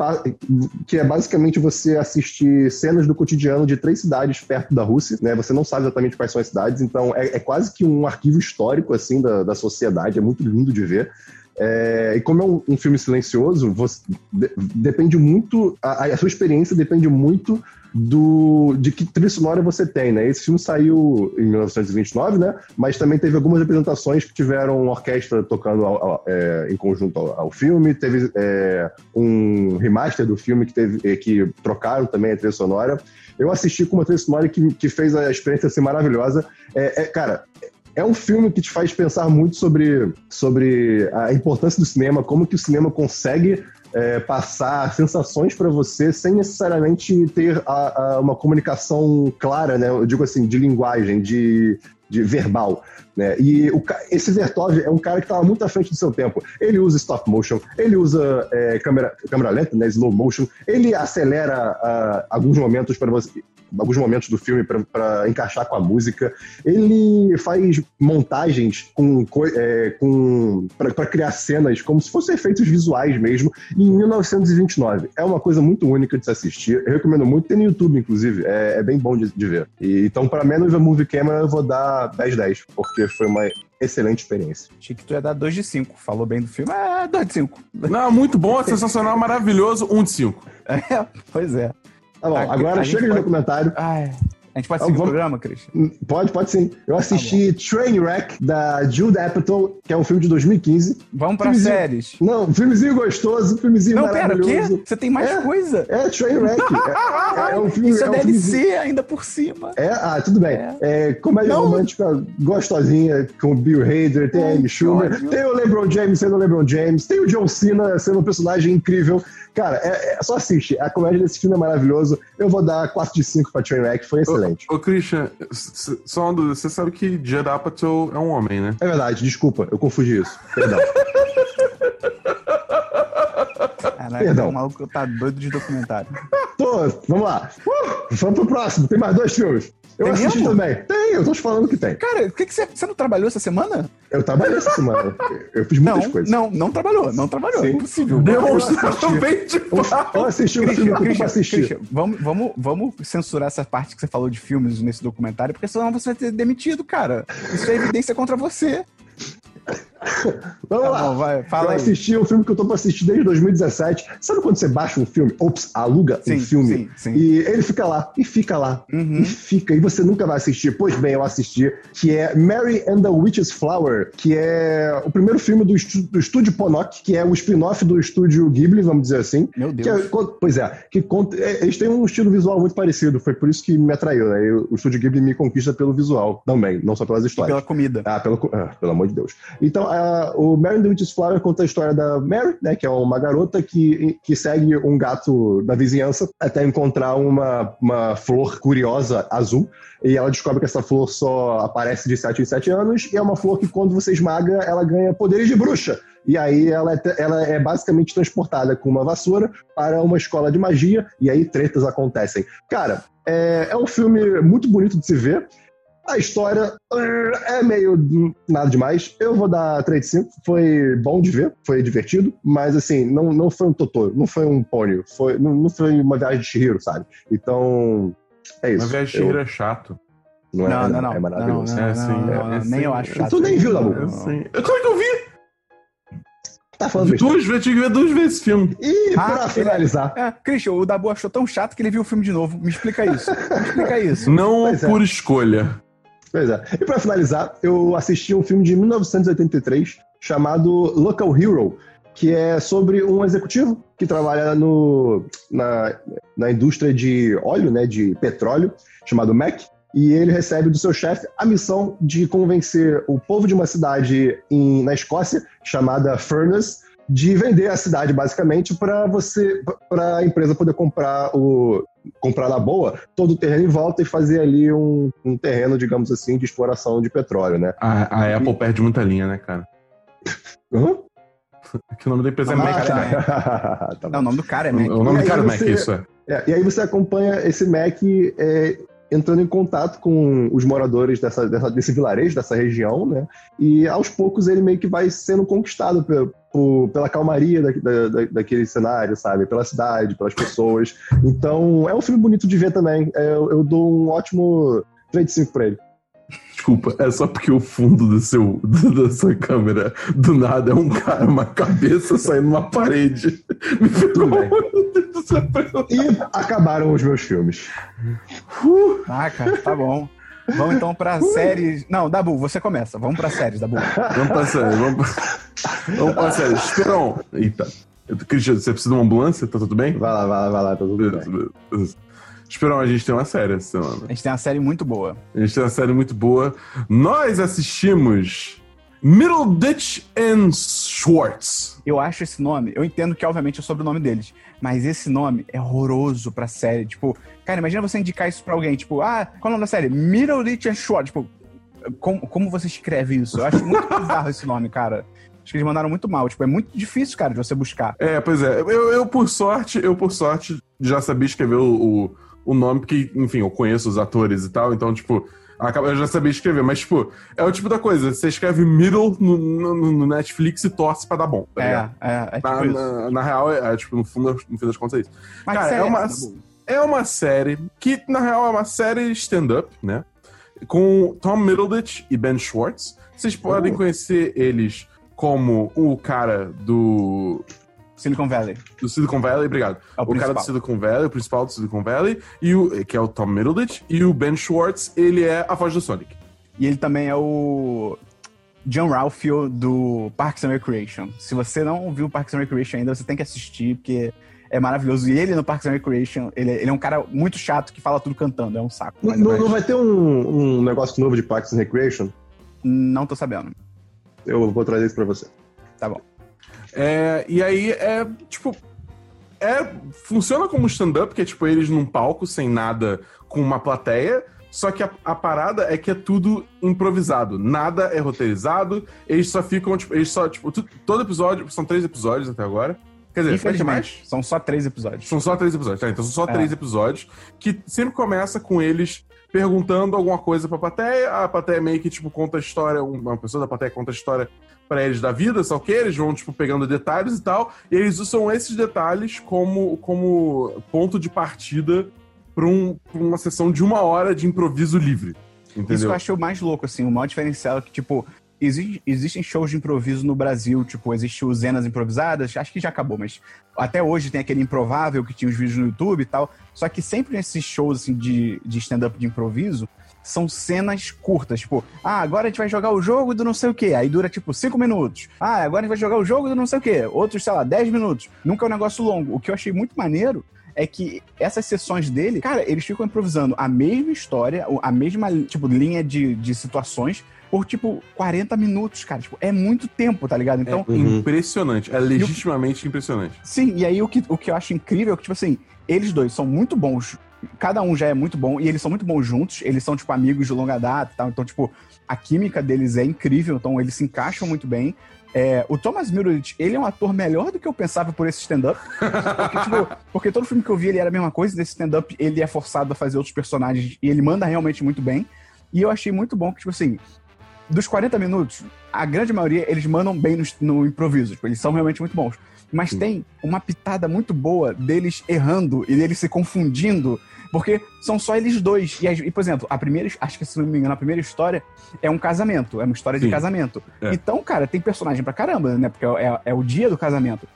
que é basicamente você assistir cenas do cotidiano de três cidades perto da Rússia, né? Você não sabe exatamente quais são as cidades, então é, é quase que um arquivo histórico assim da, da sociedade, é muito lindo de ver. É, e como é um, um filme silencioso, você- de- depende muito, a, a sua experiência depende muito do de que trilha sonora você tem, né? Esse filme saiu em 1929, né? Mas também teve algumas apresentações que tiveram orquestra tocando ao- ao- é, em conjunto ao, ao filme. Teve é, um remaster do filme que teve é, que trocaram também a trilha sonora. Eu assisti com uma trilha sonora que, que fez a experiência ser maravilhosa. É, é, cara, é um filme que te faz pensar muito sobre, sobre a importância do cinema, como que o cinema consegue é, passar sensações para você sem necessariamente ter a- a- uma comunicação clara, né? Eu digo assim, de linguagem, de, de verbal. Né? E o esse Vertov é um cara que estava muito à frente do seu tempo. Ele usa stop motion, ele usa é, câmera, câmera lenta, né? slow motion, ele acelera ah, alguns momentos para você. Alguns momentos do filme para encaixar com a música. Ele faz montagens com, é, com para criar cenas como se fossem efeitos visuais mesmo, em 1929. É uma coisa muito única de se assistir. Eu recomendo muito, tem no YouTube, inclusive. É, é bem bom de, de ver. E, então, para with a Movie Camera, eu vou dar 10-10, porque foi uma excelente experiência. Achei que tu ia dar 2 de 5. Falou bem do filme. É, 2 de 5. Não, muito bom, sensacional, maravilhoso, um de cinco. É, pois é. Tá bom, agora a chega de pode- documentário. Ai, a gente pode Ah, seguir o vamos- programa, Cris? Pode, pode sim. Eu assisti Trainwreck, da Jude Apatow, que é um filme de 2015. Vamos pra Filmezinho- séries. Não, filmezinho gostoso, filmezinho Não, pera, o maravilhoso. quê? Você tem mais É. coisa? É, Trainwreck. É, é um filme. Isso é, é um DLC ainda por cima. É, ah, tudo bem. É. É, comédia Não. romântica gostosinha, com o Bill Hader, tem a Amy Schumer, ódio. tem o LeBron James sendo o LeBron James, tem o John Cena sendo um personagem incrível. Cara, é, é- só assiste. A comédia desse filme é maravilhoso. Eu vou dar 4 de 5 pra Trainwreck, foi excelente. Ô, ô, Christian, só uma dúvida, você sabe que Judd Apatow é um homem, né? É verdade, desculpa, eu confundi isso. Perdão. Caraca, Perdão. o maluco tá doido de documentário. Tô, vamos lá. Uh, vamos pro próximo. Tem mais dois filmes. Eu Tem assisti mesmo? também. Tem, eu tô te falando que tem. Cara, o que, que você, você não trabalhou essa semana? Eu trabalhei essa semana. Eu fiz muitas Não, coisas. não, não trabalhou, não trabalhou. É Sim. impossível. Demonstravelmente Eu, eu assisti um Christian, filme que eu assistir. Christian, vamos, vamos, vamos censurar essa parte que você falou de filmes nesse documentário, porque senão você vai ser demitido, cara. Isso é evidência contra você. Vamos Tá lá. bom, vai, fala eu aí. assisti um filme que eu tô pra assistir desde 2017. Sabe quando você baixa um filme? Ops, aluga Sim, um filme. sim, sim. E ele fica lá, e fica lá, Uhum. e fica, e você nunca vai assistir. Pois bem, eu assisti, que é Mary and the Witch's Flower, que é o primeiro filme do, do estúdio Ponok, que é o spin-off do estúdio Ghibli, vamos dizer assim. Meu Que Deus. é- pois é, que conta, é, eles têm um estilo visual muito parecido, foi por isso que me atraiu, né? E o, estúdio Ghibli me conquista pelo visual também, não só pelas histórias. Pela comida. Ah, pelo, ah, pelo amor de Deus. Então, a- o Mary the Witch's Flower conta a história da Mary, né, que é uma garota que, que segue um gato da vizinhança até encontrar uma, uma flor curiosa azul. E ela descobre que essa flor só aparece de 7 em 7 anos, e é uma flor que, quando você esmaga, ela ganha poderes de bruxa. E aí ela é, ela é basicamente transportada com uma vassoura para uma escola de magia, e aí tretas acontecem. Cara, é, é um filme muito bonito de se ver. A história é meio nada demais. Eu vou dar 3 de 5. Foi bom de ver, foi divertido, mas assim, não, não foi um Totoro, não foi um pônei, foi, não, não foi uma viagem de Shihiro, sabe? Então, é isso. Mas viagem de Eu- Shihiro é chato. não, é, Não, não, não. É maravilhoso. Não, não, É, sim, não, não, é. Nem eu acho chato. Tu nem viu, Dabu? Eu sei. Eu, como é que eu vi? Tá falando besteira. Duas vezes, tinha que ver duas vezes esse filme. E Ah, pra ele- finalizar, É, Christian, o Dabu achou tão chato que ele viu o filme de novo. Me explica isso. Me explica isso. Não Pois é. por escolha. Pois é. E pra finalizar, eu assisti um filme de 1983 chamado Local Hero, que é sobre um executivo que trabalha no, na, na indústria de óleo, né, de petróleo, chamado Mac, e ele recebe do seu chefe a missão de convencer o povo de uma cidade em- na Escócia, chamada Furnace, de vender a cidade basicamente para você, para a empresa poder comprar o comprar na boa todo o terreno em volta e fazer ali um, um terreno, digamos assim, de exploração de petróleo, né? A, a Apple perde muita linha, né, cara? Hã? Que o nome da empresa é Ah, Mac. tá. né? Tá bom. É, o nome do cara é Mac. O nome E do cara é Mac, você- isso é. É, e aí você acompanha esse Mac é, entrando em contato com os moradores dessa, dessa- desse vilarejo, dessa região, né? E aos poucos ele meio que vai sendo conquistado pela calmaria da, da- da- daquele cenário, sabe? Pela cidade, pelas pessoas. Então é um filme bonito de ver também. É, eu, eu dou um ótimo 3 de 5 pra ele. Desculpa, é só porque o fundo do seu, do- da sua câmera do nada é um cara, uma cabeça saindo uma parede. Me céu. E acabaram os meus filmes. Ah, cara, tá bom. Vamos então pra séries. Não, Dabu, você começa. Vamos pra séries, Dabu. Vamos pra série, vamos pra, vamos pra série. Esperão. Eita. Cristian, você precisa de uma ambulância? Tá tudo bem? Vai lá, vai lá, vai lá, tá tudo bem. Esperão, a gente tem uma série essa semana. A gente tem uma série muito boa. A gente tem uma série muito boa. Nós assistimos Middleditch and Schwartz. Eu acho esse nome, eu entendo que obviamente é sobre o nome deles, mas esse nome é horroroso pra série. Tipo, cara, imagina você indicar isso pra alguém, tipo, ah, qual é o nome da série? Middleditch and Schwartz. Tipo, como, como você escreve isso? Eu acho muito bizarro esse nome, cara. Acho que eles mandaram muito mal. Tipo, é muito difícil, cara, de você buscar. É, pois é. Eu, eu, por sorte, eu, por sorte, já sabia escrever o, o, o nome, porque, enfim, eu conheço os atores e tal, então, tipo, eu já sabia escrever. Mas, tipo, é o tipo da coisa, você escreve middle no, no- no Netflix e torce pra dar bom, tá ligado? É, é, é tipo Na, isso. na, na real, é, é, tipo, no, fundo, no fim das contas é isso. Mas cara, é uma- Dabu? É uma série que, na real, é uma série stand-up, né? Com Tom Middleditch e Ben Schwartz. Vocês podem Uh. conhecer eles como o cara do, Silicon Valley. do Silicon Valley, obrigado. É o, o cara do Silicon Valley, o principal do Silicon Valley, e o, que é o Tom Middleditch, e o Ben Schwartz, ele é a voz do Sonic. E ele também é o John Ralphio do Parks and Recreation. Se você não viu Parks and Recreation ainda, você tem que assistir, porque é maravilhoso. E ele no Parks and Recreation, ele, ele é um cara muito chato que fala tudo cantando, é um saco. Não, Mas, não- mas não vai ter um, um negócio novo de Parks and Recreation? não tô sabendo. Eu vou trazer isso pra você. Tá bom. É, e aí é tipo. É, funciona como stand-up, que é tipo eles num palco sem nada com uma plateia. Só que a, a parada é que é tudo improvisado. Nada é roteirizado. Eles só ficam, tipo, eles só, tipo, tu- todo episódio, são três episódios até agora. Quer dizer, ter mais? Infelizmente, são só três episódios. São só três episódios, tá? Então são só É. três episódios que sempre começa com eles perguntando alguma coisa pra plateia. A plateia meio que, tipo, conta a história, uma pessoa da plateia conta a história pra eles da vida, só que eles vão, tipo, pegando detalhes e tal. E eles usam esses detalhes como, como ponto de partida pra, um, pra uma sessão de uma hora de improviso livre. Isso que Entendeu? eu achei o mais louco, assim, o maior diferencial é que, tipo, exi- existem shows de improviso no Brasil, tipo, existe o Zenas Improvisadas, acho que já acabou, mas até hoje tem aquele Improvável que tinha os vídeos no YouTube e tal, só que sempre nesses shows, assim, de, de stand-up de improviso, são cenas curtas, tipo, ah, agora a gente vai jogar o jogo do não sei o quê, aí dura, tipo, cinco minutos. Ah, agora a gente vai jogar o jogo do não sei o quê, outros, sei lá, 10 minutos. Nunca é um negócio longo. O que eu achei muito maneiro é que essas sessões dele, cara, eles ficam improvisando a mesma história, a mesma, tipo, linha de, de situações por, tipo, 40 minutos, cara. Tipo, é muito tempo, tá ligado? Então, É impressionante. É legitimamente impressionante. sim, e aí o que, o que eu acho incrível é que, tipo assim, eles dois são muito bons. Cada um já é muito bom, e eles são muito bons juntos, eles são, tipo, amigos de longa data e tal. Então, tipo, a química deles é incrível, então eles se encaixam muito bem. É, o Thomas Middleditch, ele é um ator melhor do que eu pensava por esse stand-up. Porque, tipo, porque todo filme que eu vi ele era a mesma coisa, nesse stand-up ele é forçado a fazer outros personagens e ele manda realmente muito bem. E eu achei muito bom que, tipo assim, dos 40 minutos, a grande maioria eles mandam bem no, no improviso, tipo, eles são realmente muito bons. Mas tem uma pitada muito boa deles errando e deles se confundindo. Porque são só eles dois. E, e, por exemplo, a primeira, acho que se não me engano, a primeira história é um casamento. É uma história de Sim. casamento. É. Então, cara, tem personagem pra caramba, né? Porque é, é o dia do casamento.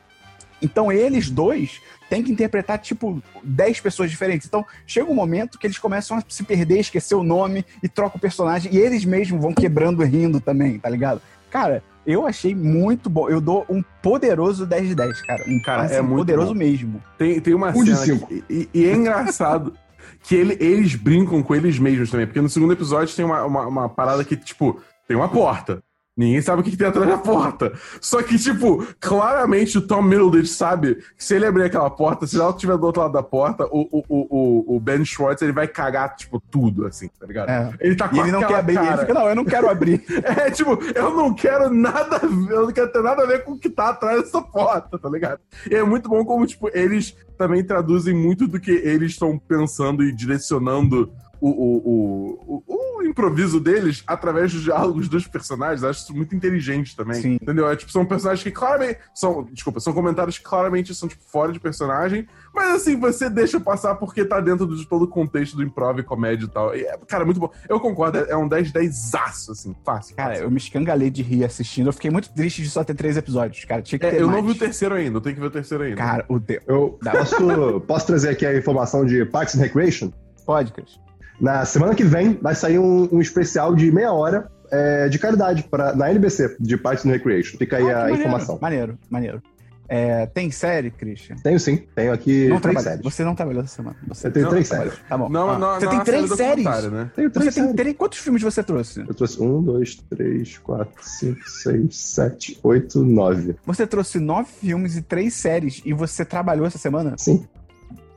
Então, eles dois têm que interpretar, tipo, 10 pessoas diferentes. Então, chega um momento que eles começam a se perder, esquecer o nome e trocam o personagem. E eles mesmos vão quebrando e rindo também, tá ligado? Cara, eu achei muito bom. Eu dou um poderoso 10 de 10, cara. Um Cara, assim, é muito poderoso bom. mesmo. Tem, tem uma Um de cena. que- e, e é engraçado que ele- eles brincam com eles mesmos também. Porque no segundo episódio tem uma, uma, uma parada que, tipo, tem uma porta. Ninguém sabe o que, que tem atrás da porta. Só que, tipo, claramente o Tom Middleditch sabe que se ele abrir aquela porta, se ela estiver do outro lado da porta, o, o, o, o- Ben Schwartz ele vai cagar, tipo, tudo, assim, tá ligado? É. Ele tá com E ele não quer abrir. Ele cara. fica, não, eu não quero abrir. É, tipo, eu não quero nada eu não quero ter nada a ver com o que tá atrás dessa porta, tá ligado? E é muito bom como, tipo, eles também traduzem muito do que eles estão pensando e direcionando o, o, o- o improviso deles através dos diálogos dos personagens. Acho isso muito inteligente também. Sim. Entendeu? É, tipo, são personagens que claramente. São, desculpa, são comentários que claramente são, tipo, fora de personagem. Mas assim, você deixa passar porque tá dentro de todo o contexto do improv e comédia e tal. E é, cara, muito bom. Eu concordo, é um 10-10 aço, assim, fácil. Cara, fácil. eu me escangalei de rir assistindo. Eu fiquei muito triste de só ter três episódios, cara. Tinha que ter É, eu mais. não vi o terceiro ainda, eu tenho que ver o terceiro ainda. Cara, o teu. Eu posso, posso trazer aqui a informação de Parks and Recreation? Pode, Cris. Na semana que vem vai sair um, um especial de meia hora é, de caridade pra, na NBC, de Parks and Recreation. Fica aí Ah, a maneiro. informação. Maneiro, maneiro. É, tem série, Christian? Tenho sim, tenho aqui não três séries. Você não trabalhou essa semana. Você Eu tenho Não, três séries. Tá bom. Não, Ah, não, você não tem é três série séries? Né? Tenho Você três tem séries. três. Quantos filmes você trouxe? Eu trouxe um, dois, três, quatro, cinco, seis, sete, oito, nove. Você trouxe nove filmes e três séries e você trabalhou essa semana? Sim.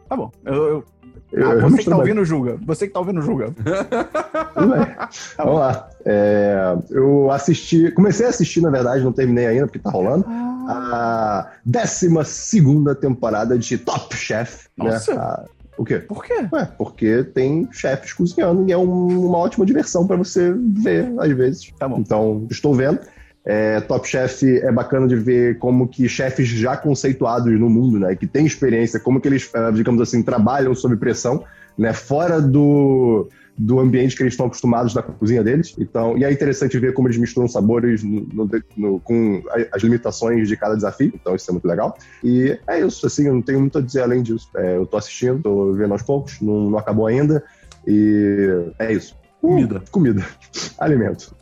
Tá bom. Eu- Eu, Ah, você que tá ouvindo, julga. Você que tá ouvindo, julga. Tudo bem. Vamos lá. É, eu assisti, comecei a assistir, na verdade, não terminei ainda, porque tá rolando. A 12 temporada de Top Chef. Nossa. Né? A- o quê? por quê? Ué, porque tem chefes cozinhando e é um- uma ótima diversão pra você ver, às vezes. Tá bom. Então, estou vendo. É, Top Chef é bacana de ver como que chefes já conceituados no mundo, né, que têm experiência, como que eles, eh, digamos assim, trabalham sob pressão, né, fora do, do ambiente que eles estão acostumados da cozinha deles. Então, e é interessante ver como eles misturam sabores no- no- no- com as limitações de cada desafio. Então, isso é muito legal. E é isso, assim, eu não tenho muito a dizer além disso. É, eu tô assistindo, tô vendo aos poucos, não, não acabou ainda. E é isso. Uh, Comida. comida. Alimento.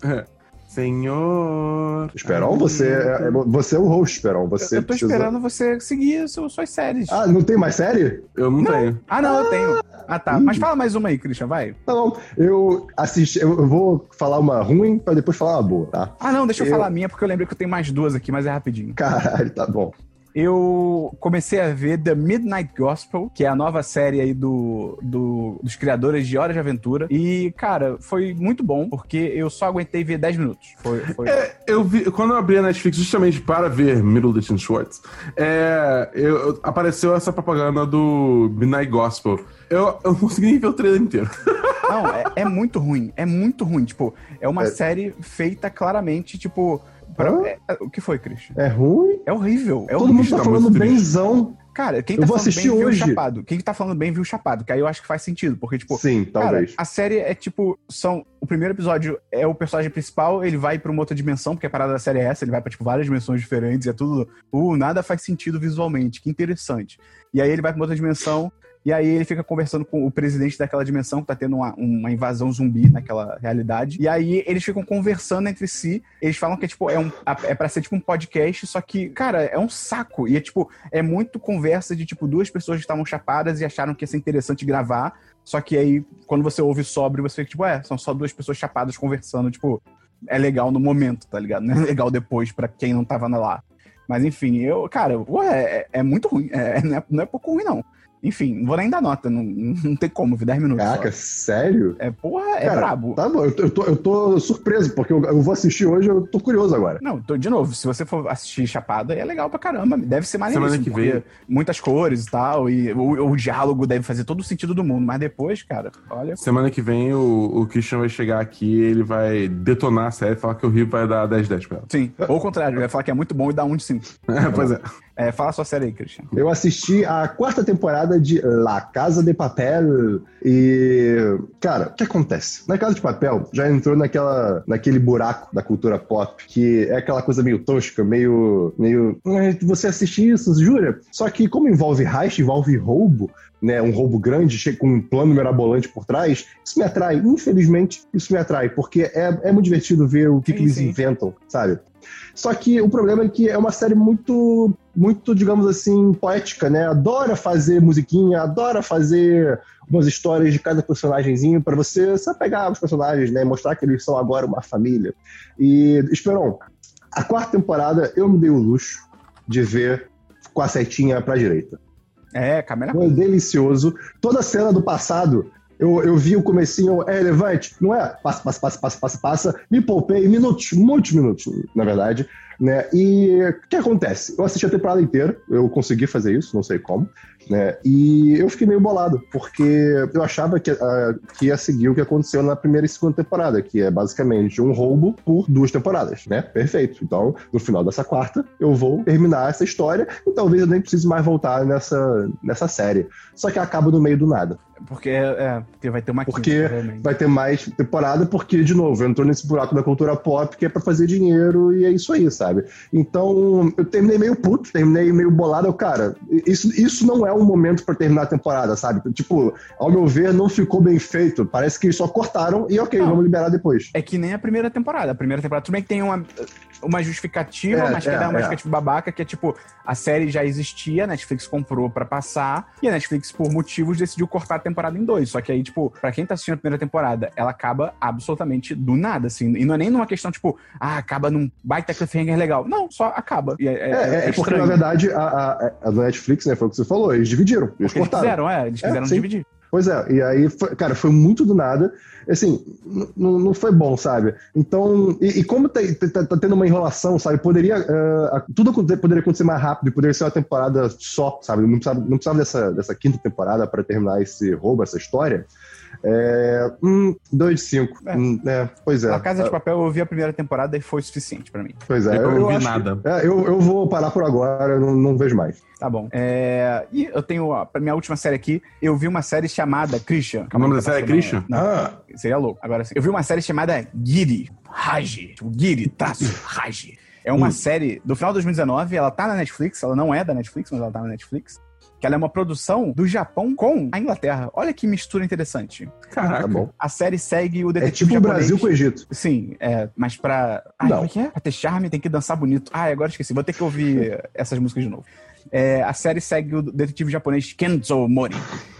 Senhor. Esperon, você é, é- você é o host, Esperon. Você eu tô precisa- esperando você seguir su- suas séries. Ah, não tem mais série? Eu não, tenho. Ah, não, eu tenho. Ah, tá. Mas fala mais uma aí, Christian, vai. Tá bom. Eu assisti. Eu eu vou falar uma ruim pra depois falar uma boa, tá? Ah, não, deixa eu, Eu- falar a minha, porque eu lembrei que eu tenho mais duas aqui, mas é rapidinho. Caralho, tá bom. Eu comecei a ver The Midnight Gospel, que é a nova série aí do, do- dos criadores de Hora de Aventura. E, cara, foi muito bom, porque eu só aguentei ver 10 minutos. Foi, foi... É, eu vi, quando eu abri a Netflix justamente para ver Middleditch and Schwartz, é, eu- eu- apareceu essa propaganda do Midnight Gospel. Eu, eu não consegui nem ver o trailer inteiro. Não, é, é muito ruim. É muito ruim. Tipo, é uma É. série feita claramente, tipo. Pra- é- é- o que foi, Christian? É ruim? É horrível. É Todo horrível. mundo tá tá falando benzão. Cara, quem Eu tá vou falando assistir bem viu o hoje. Chapado. Quem tá falando bem viu o Chapado, que aí eu acho que faz sentido, porque, tipo, Sim, Cara, talvez. a série é tipo, são. O primeiro episódio é o personagem principal, ele vai pra uma outra dimensão, porque a parada da série é essa, ele vai pra, tipo, várias dimensões diferentes, e é tudo. Uh, nada faz sentido visualmente, que interessante. E aí ele vai pra uma outra dimensão, e aí ele fica conversando com o presidente daquela dimensão, que tá tendo uma, uma invasão zumbi naquela realidade. E aí eles ficam conversando entre si. Eles falam que é tipo, é, um, é pra ser tipo um podcast, só que, cara, é um saco. E é tipo, é muito conversa de tipo duas pessoas que estavam chapadas e acharam que ia ser interessante gravar. Só que aí, quando você ouve sóbrio, você fica tipo, é, são só duas pessoas chapadas conversando, tipo, é legal no momento, tá ligado? Não é legal depois pra quem não tava lá. Mas enfim, eu, cara, ué, é, é muito ruim. É, não, é, não é pouco ruim, não. Enfim, não vou nem dar nota, não, não tem como, vi 10 minutos. Caraca, só. sério? É, porra, é Cara, brabo. Tá bom, eu tô, eu tô- eu tô surpreso, porque eu, eu vou assistir hoje, eu tô curioso agora. Não, tô, de novo, se você for assistir Chapada, é legal pra caramba. Deve ser Semana maneiríssimo, que porque vem. muitas cores e tal, e o, o diálogo deve fazer todo o sentido do mundo. Mas depois, cara, olha... Semana que vem o, o Christian vai chegar aqui ele vai detonar a série, falar que o Rio vai dar 10-10 pra ela. Sim, ou o contrário, vai falar que é muito bom e dá um de cinco. É, pois é. É, fala sua série aí, Christian. Eu assisti a quarta temporada de La Casa de Papel e, cara, o que acontece? Na Casa de Papel já entrou naquela, naquele buraco da cultura pop, que é aquela coisa meio tosca, meio, meio, "Ah, você assiste isso, jura? Só que como envolve heist, envolve roubo, né, um roubo grande, chega com um plano mirabolante por trás, isso me atrai. Infelizmente, isso me atrai, porque é, é muito divertido ver o que, Sim, que eles sim. inventam, sabe? Só que o problema é que é uma série muito, muito, digamos assim, poética, né? Adora fazer musiquinha, adora fazer umas histórias de cada personagemzinho para você se apegar aos personagens, né? Mostrar que eles são agora uma família. E, Esperon, a quarta temporada eu me dei o luxo de ver com a setinha pra direita. É, Camila. Foi delicioso. Toda a cena do passado, eu, eu vi o comecinho, é relevante, não é? Passa, passa, passa, passa, passa, passa. Me poupei minutos, muitos minutos, na verdade. Né? E o que acontece? Eu assisti a temporada inteira, eu consegui fazer isso, não sei como, né? E eu fiquei meio bolado, porque eu achava que, ah, que ia seguir o que aconteceu na primeira e segunda temporada, que é basicamente um roubo por duas temporadas, né? Perfeito. Então, no final dessa quarta, eu vou terminar essa história e talvez eu nem precise mais voltar nessa, nessa série. Só que acaba no meio do nada. Porque, é, porque vai ter uma Porque quinta, vai ter mais temporada, porque, de novo, entrou nesse buraco da cultura pop que é pra fazer dinheiro e é isso aí, sabe? Então, eu terminei meio puto, terminei meio bolado. Eu, cara, isso, isso não é um momento pra terminar a temporada, sabe? Tipo, ao meu ver, não ficou bem feito. Parece que só cortaram e ok, Não. vamos liberar depois. É que nem a primeira temporada. A primeira temporada, tudo bem que tem uma, uma justificativa, É, mas que é, dá uma é. justificativa babaca, que é tipo, a série já existia, a Netflix comprou pra passar, e a Netflix, por motivos, decidiu cortar a temporada em dois. Só que aí, tipo, pra quem tá assistindo a primeira temporada, ela acaba absolutamente do nada, assim. E não é nem numa questão, tipo, ah, acaba num baita cliffhanger legal. Não, só acaba. É, é, É, é, é porque, na verdade, a, a, a Netflix, né, foi o que você falou, eles dividiram, eles Porque eles cortaram. fizeram, é, eles É, quiseram sim. dividir. Pois é, e aí, foi- cara, foi muito do nada. Assim, não foi bom, sabe? Então, e, e como tá, tá- tá tendo uma enrolação, sabe? Poderia. a- tudo poderia acontecer mais rápido, poderia ser uma temporada só, sabe? Não precisava, não precisava dessa, dessa quinta temporada para terminar esse roubo, essa história. É. Hum, 2 de 5. É. pois é. A Casa de Papel, eu vi a primeira temporada e foi suficiente pra mim. Pois é. Eu não vi nada. é, eu, eu vou parar por agora, eu não, não vejo mais. Tá bom. É, E eu tenho a minha última série aqui. Eu vi uma série chamada Christian. O nome da série é Christian? Não, Ah, seria louco. Agora sim. Eu vi uma série chamada Giri. Raji. Tipo, Giri, traço, Raji. É uma série do final de 2019. Ela tá na Netflix. Ela não é da Netflix, mas ela tá na Netflix. Que ela é uma produção do Japão com a Inglaterra. Olha que mistura interessante. Caraca. tá bom. A série segue o É detetive tipo o. Brasil com o Egito. Sim, é, mas pra. Ai, Não. como é que é? Pra ter charme tem que dançar bonito. Ah, agora esqueci. Vou ter que ouvir essas músicas de novo. É, a série segue o detetive japonês Kenzo Mori,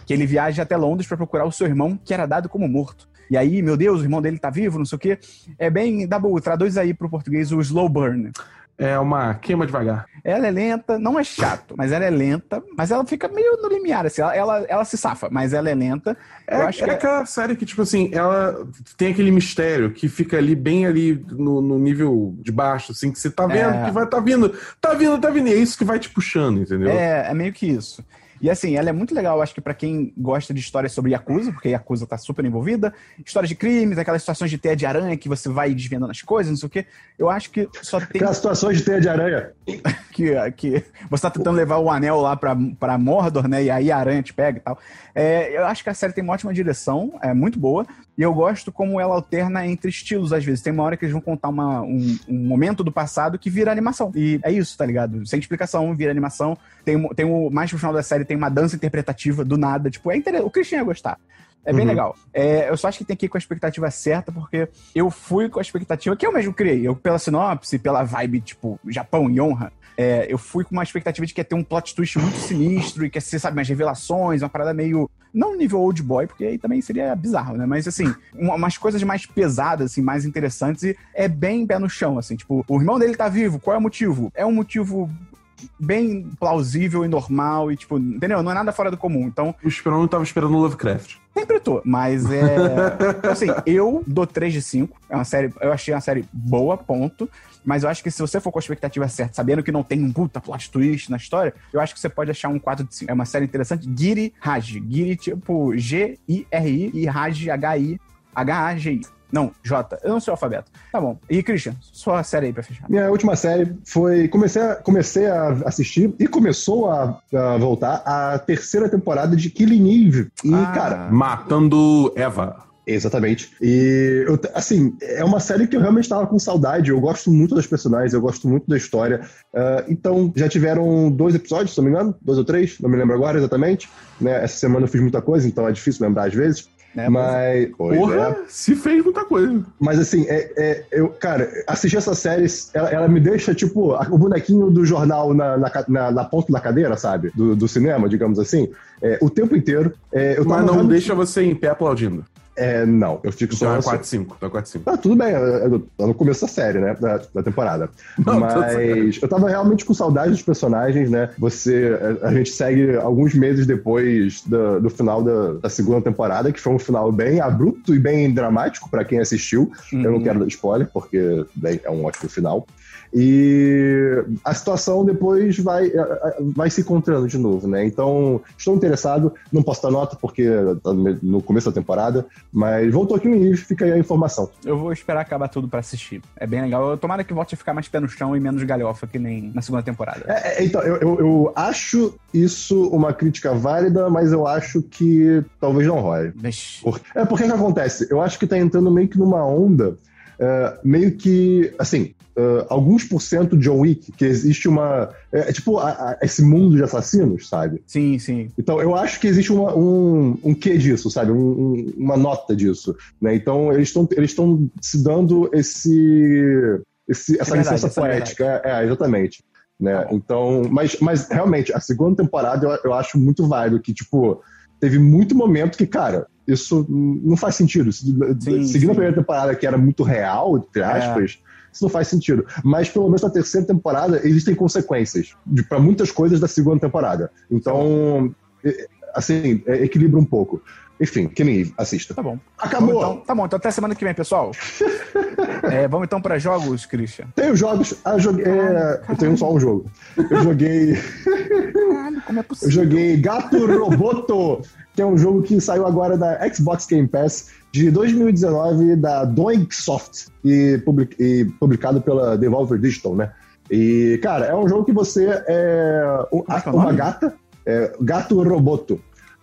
que ele viaja até Londres pra procurar o seu irmão, que era dado como morto. E aí, meu Deus, o irmão dele tá vivo, não sei o quê. É bem. Dabu, traduz aí pro português o slow burn. É uma queima devagar. Ela é lenta, não é chato, mas ela é lenta, mas ela fica meio no limiar, assim. Ela, ela, ela se safa, mas ela é lenta. É, Eu acho é que é- aquela série que, tipo assim, ela tem aquele mistério que fica ali, bem ali no, no nível de baixo, assim, que você tá vendo É. que vai, tá vindo, tá vindo, tá vindo. E é isso que vai te puxando, entendeu? É, é meio que isso. E assim, ela é muito legal, acho que pra quem gosta de histórias sobre Yakuza, porque Yakuza tá super envolvida, histórias de crimes, aquelas situações de teia de aranha que você vai desvendando as coisas, não sei o quê. Eu acho que só tem Aquelas situações de teia de aranha. que, que você tá tentando levar o anel lá pra, pra Mordor, né? E aí a aranha te pega e tal. É, eu acho que a série tem uma ótima direção, é muito boa. E eu gosto como ela alterna entre estilos, às vezes. Tem uma hora que eles vão contar uma- um, um momento do passado que vira animação. E é isso, tá ligado? Sem explicação, vira animação. Tem, tem o, mais pro final da série, tem uma dança interpretativa do nada. Tipo, é interessante. O Christian ia gostar. É bem Uhum. legal. É, eu só acho que tem que ir com a expectativa certa, porque eu fui com a expectativa que eu mesmo criei. Eu, pela sinopse, pela vibe, tipo, Japão e honra, é, eu fui com uma expectativa de que ia ter um plot twist muito sinistro e que ia ser, sabe, umas revelações, uma parada meio. Não nível old boy, porque aí também seria bizarro, né? Mas assim, uma- umas coisas mais pesadas, assim, mais interessantes, e é bem pé no chão, assim, tipo, o irmão dele tá vivo, qual é o motivo? É um motivo bem plausível e normal, e tipo, entendeu? Não é nada fora do comum. Então, O Esperão não tava esperando o Lovecraft. Sempre tô, mas é. assim, eu dou 3 de 5. É uma série. Eu achei uma série boa, ponto. Mas eu acho que se você for com a expectativa certa, sabendo que não tem um puta plot twist na história, eu acho que você pode achar um 4 de 5. É uma série interessante. Giri Raj. Giri, tipo, G-I-R-I e Raj, H-I. H-A-G-I. Não, J. Eu não sou alfabeto. Tá bom. E, Christian, sua série aí pra fechar. Minha última série foi. Comecei a, comecei a assistir e começou a, a voltar a terceira temporada de Killing Eve. E, Ah. cara, Matando Eva. Exatamente. E, eu, assim, é uma série que eu realmente estava com saudade. Eu gosto muito das personagens, eu gosto muito da história. Ah, então, já tiveram dois episódios, se não me engano, dois ou três, não me lembro agora exatamente. Né? Essa semana eu fiz muita coisa, então é difícil lembrar às vezes. É, mas, Porra, é. se fez muita coisa. mas assim, é, é- eu, cara, assistir essa série, ela, ela me deixa, tipo, a- o bonequinho do jornal na, na, na- na ponta da cadeira, sabe? Do, do cinema, digamos assim. É, o tempo inteiro. É, eu Mas não realmente- deixa você em pé aplaudindo. É, não, eu fico Então só. é assim. 4-5. Então é 4-5. Ah, tudo bem, tá no começo da série, né? Da, da temporada. Não, Mas eu tava realmente com saudade dos personagens, né? Você. A, a gente segue alguns meses depois do, do final da, da segunda temporada, que foi um final bem abrupto e bem dramático pra quem assistiu. Eu não Uhum. quero dar spoiler, porque bem, é um ótimo final. E a situação depois vai, eh, vai se encontrando de novo, né? Então, estou interessado, não posso dar nota porque tá no começo da temporada, mas voltou aqui no Eve, fica aí a informação. Eu vou esperar acabar tudo pra assistir. É bem legal. Eu- Tomara que volte a ficar mais pé no chão e menos galhofa que nem na segunda temporada. É, é, então, eu, eu, eu acho isso uma crítica válida, mas eu acho que talvez não role. Vixe. É porque que acontece? Eu acho que tá entrando meio que numa onda, é, meio que, assim, é, alguns por cento de John Wick, que existe uma. É, é tipo a- a- esse mundo de assassinos, sabe? Sim, sim. Então, eu acho que existe uma, um, um quê disso, sabe? Um- um- uma nota disso. Né? Então, eles estão eles se dando esse, esse- essa É verdade, licença poética. É, é, exatamente. Né? Tá então, mas, mas realmente, a segunda temporada eu, eu acho muito válido, que, tipo, teve muito momento que, cara, isso não faz sentido. Sim, Seguindo sim. a primeira temporada, que era muito real, entre aspas, isso não faz sentido. Mas pelo menos na terceira temporada existem consequências para muitas coisas da segunda temporada. Então, é- assim, é- equilibra um pouco. Enfim, Kenny Eve, assista. Tá bom. Acabou! Vamos então, tá bom, então até semana que vem, pessoal. É, vamos então pra jogos, Christian. Tenho jogos. Ah, joguei, é, eu tenho só um jogo. Eu joguei. Caralho, como é Eu possível? joguei Gato Roboto, que é um jogo que saiu agora da Xbox Game Pass de 2019 da Doinksoft e, public- e publicado pela Devolver Digital, né? E, cara, é um jogo que você é um- é que é o uma nome? gata, é, Gato Roboto.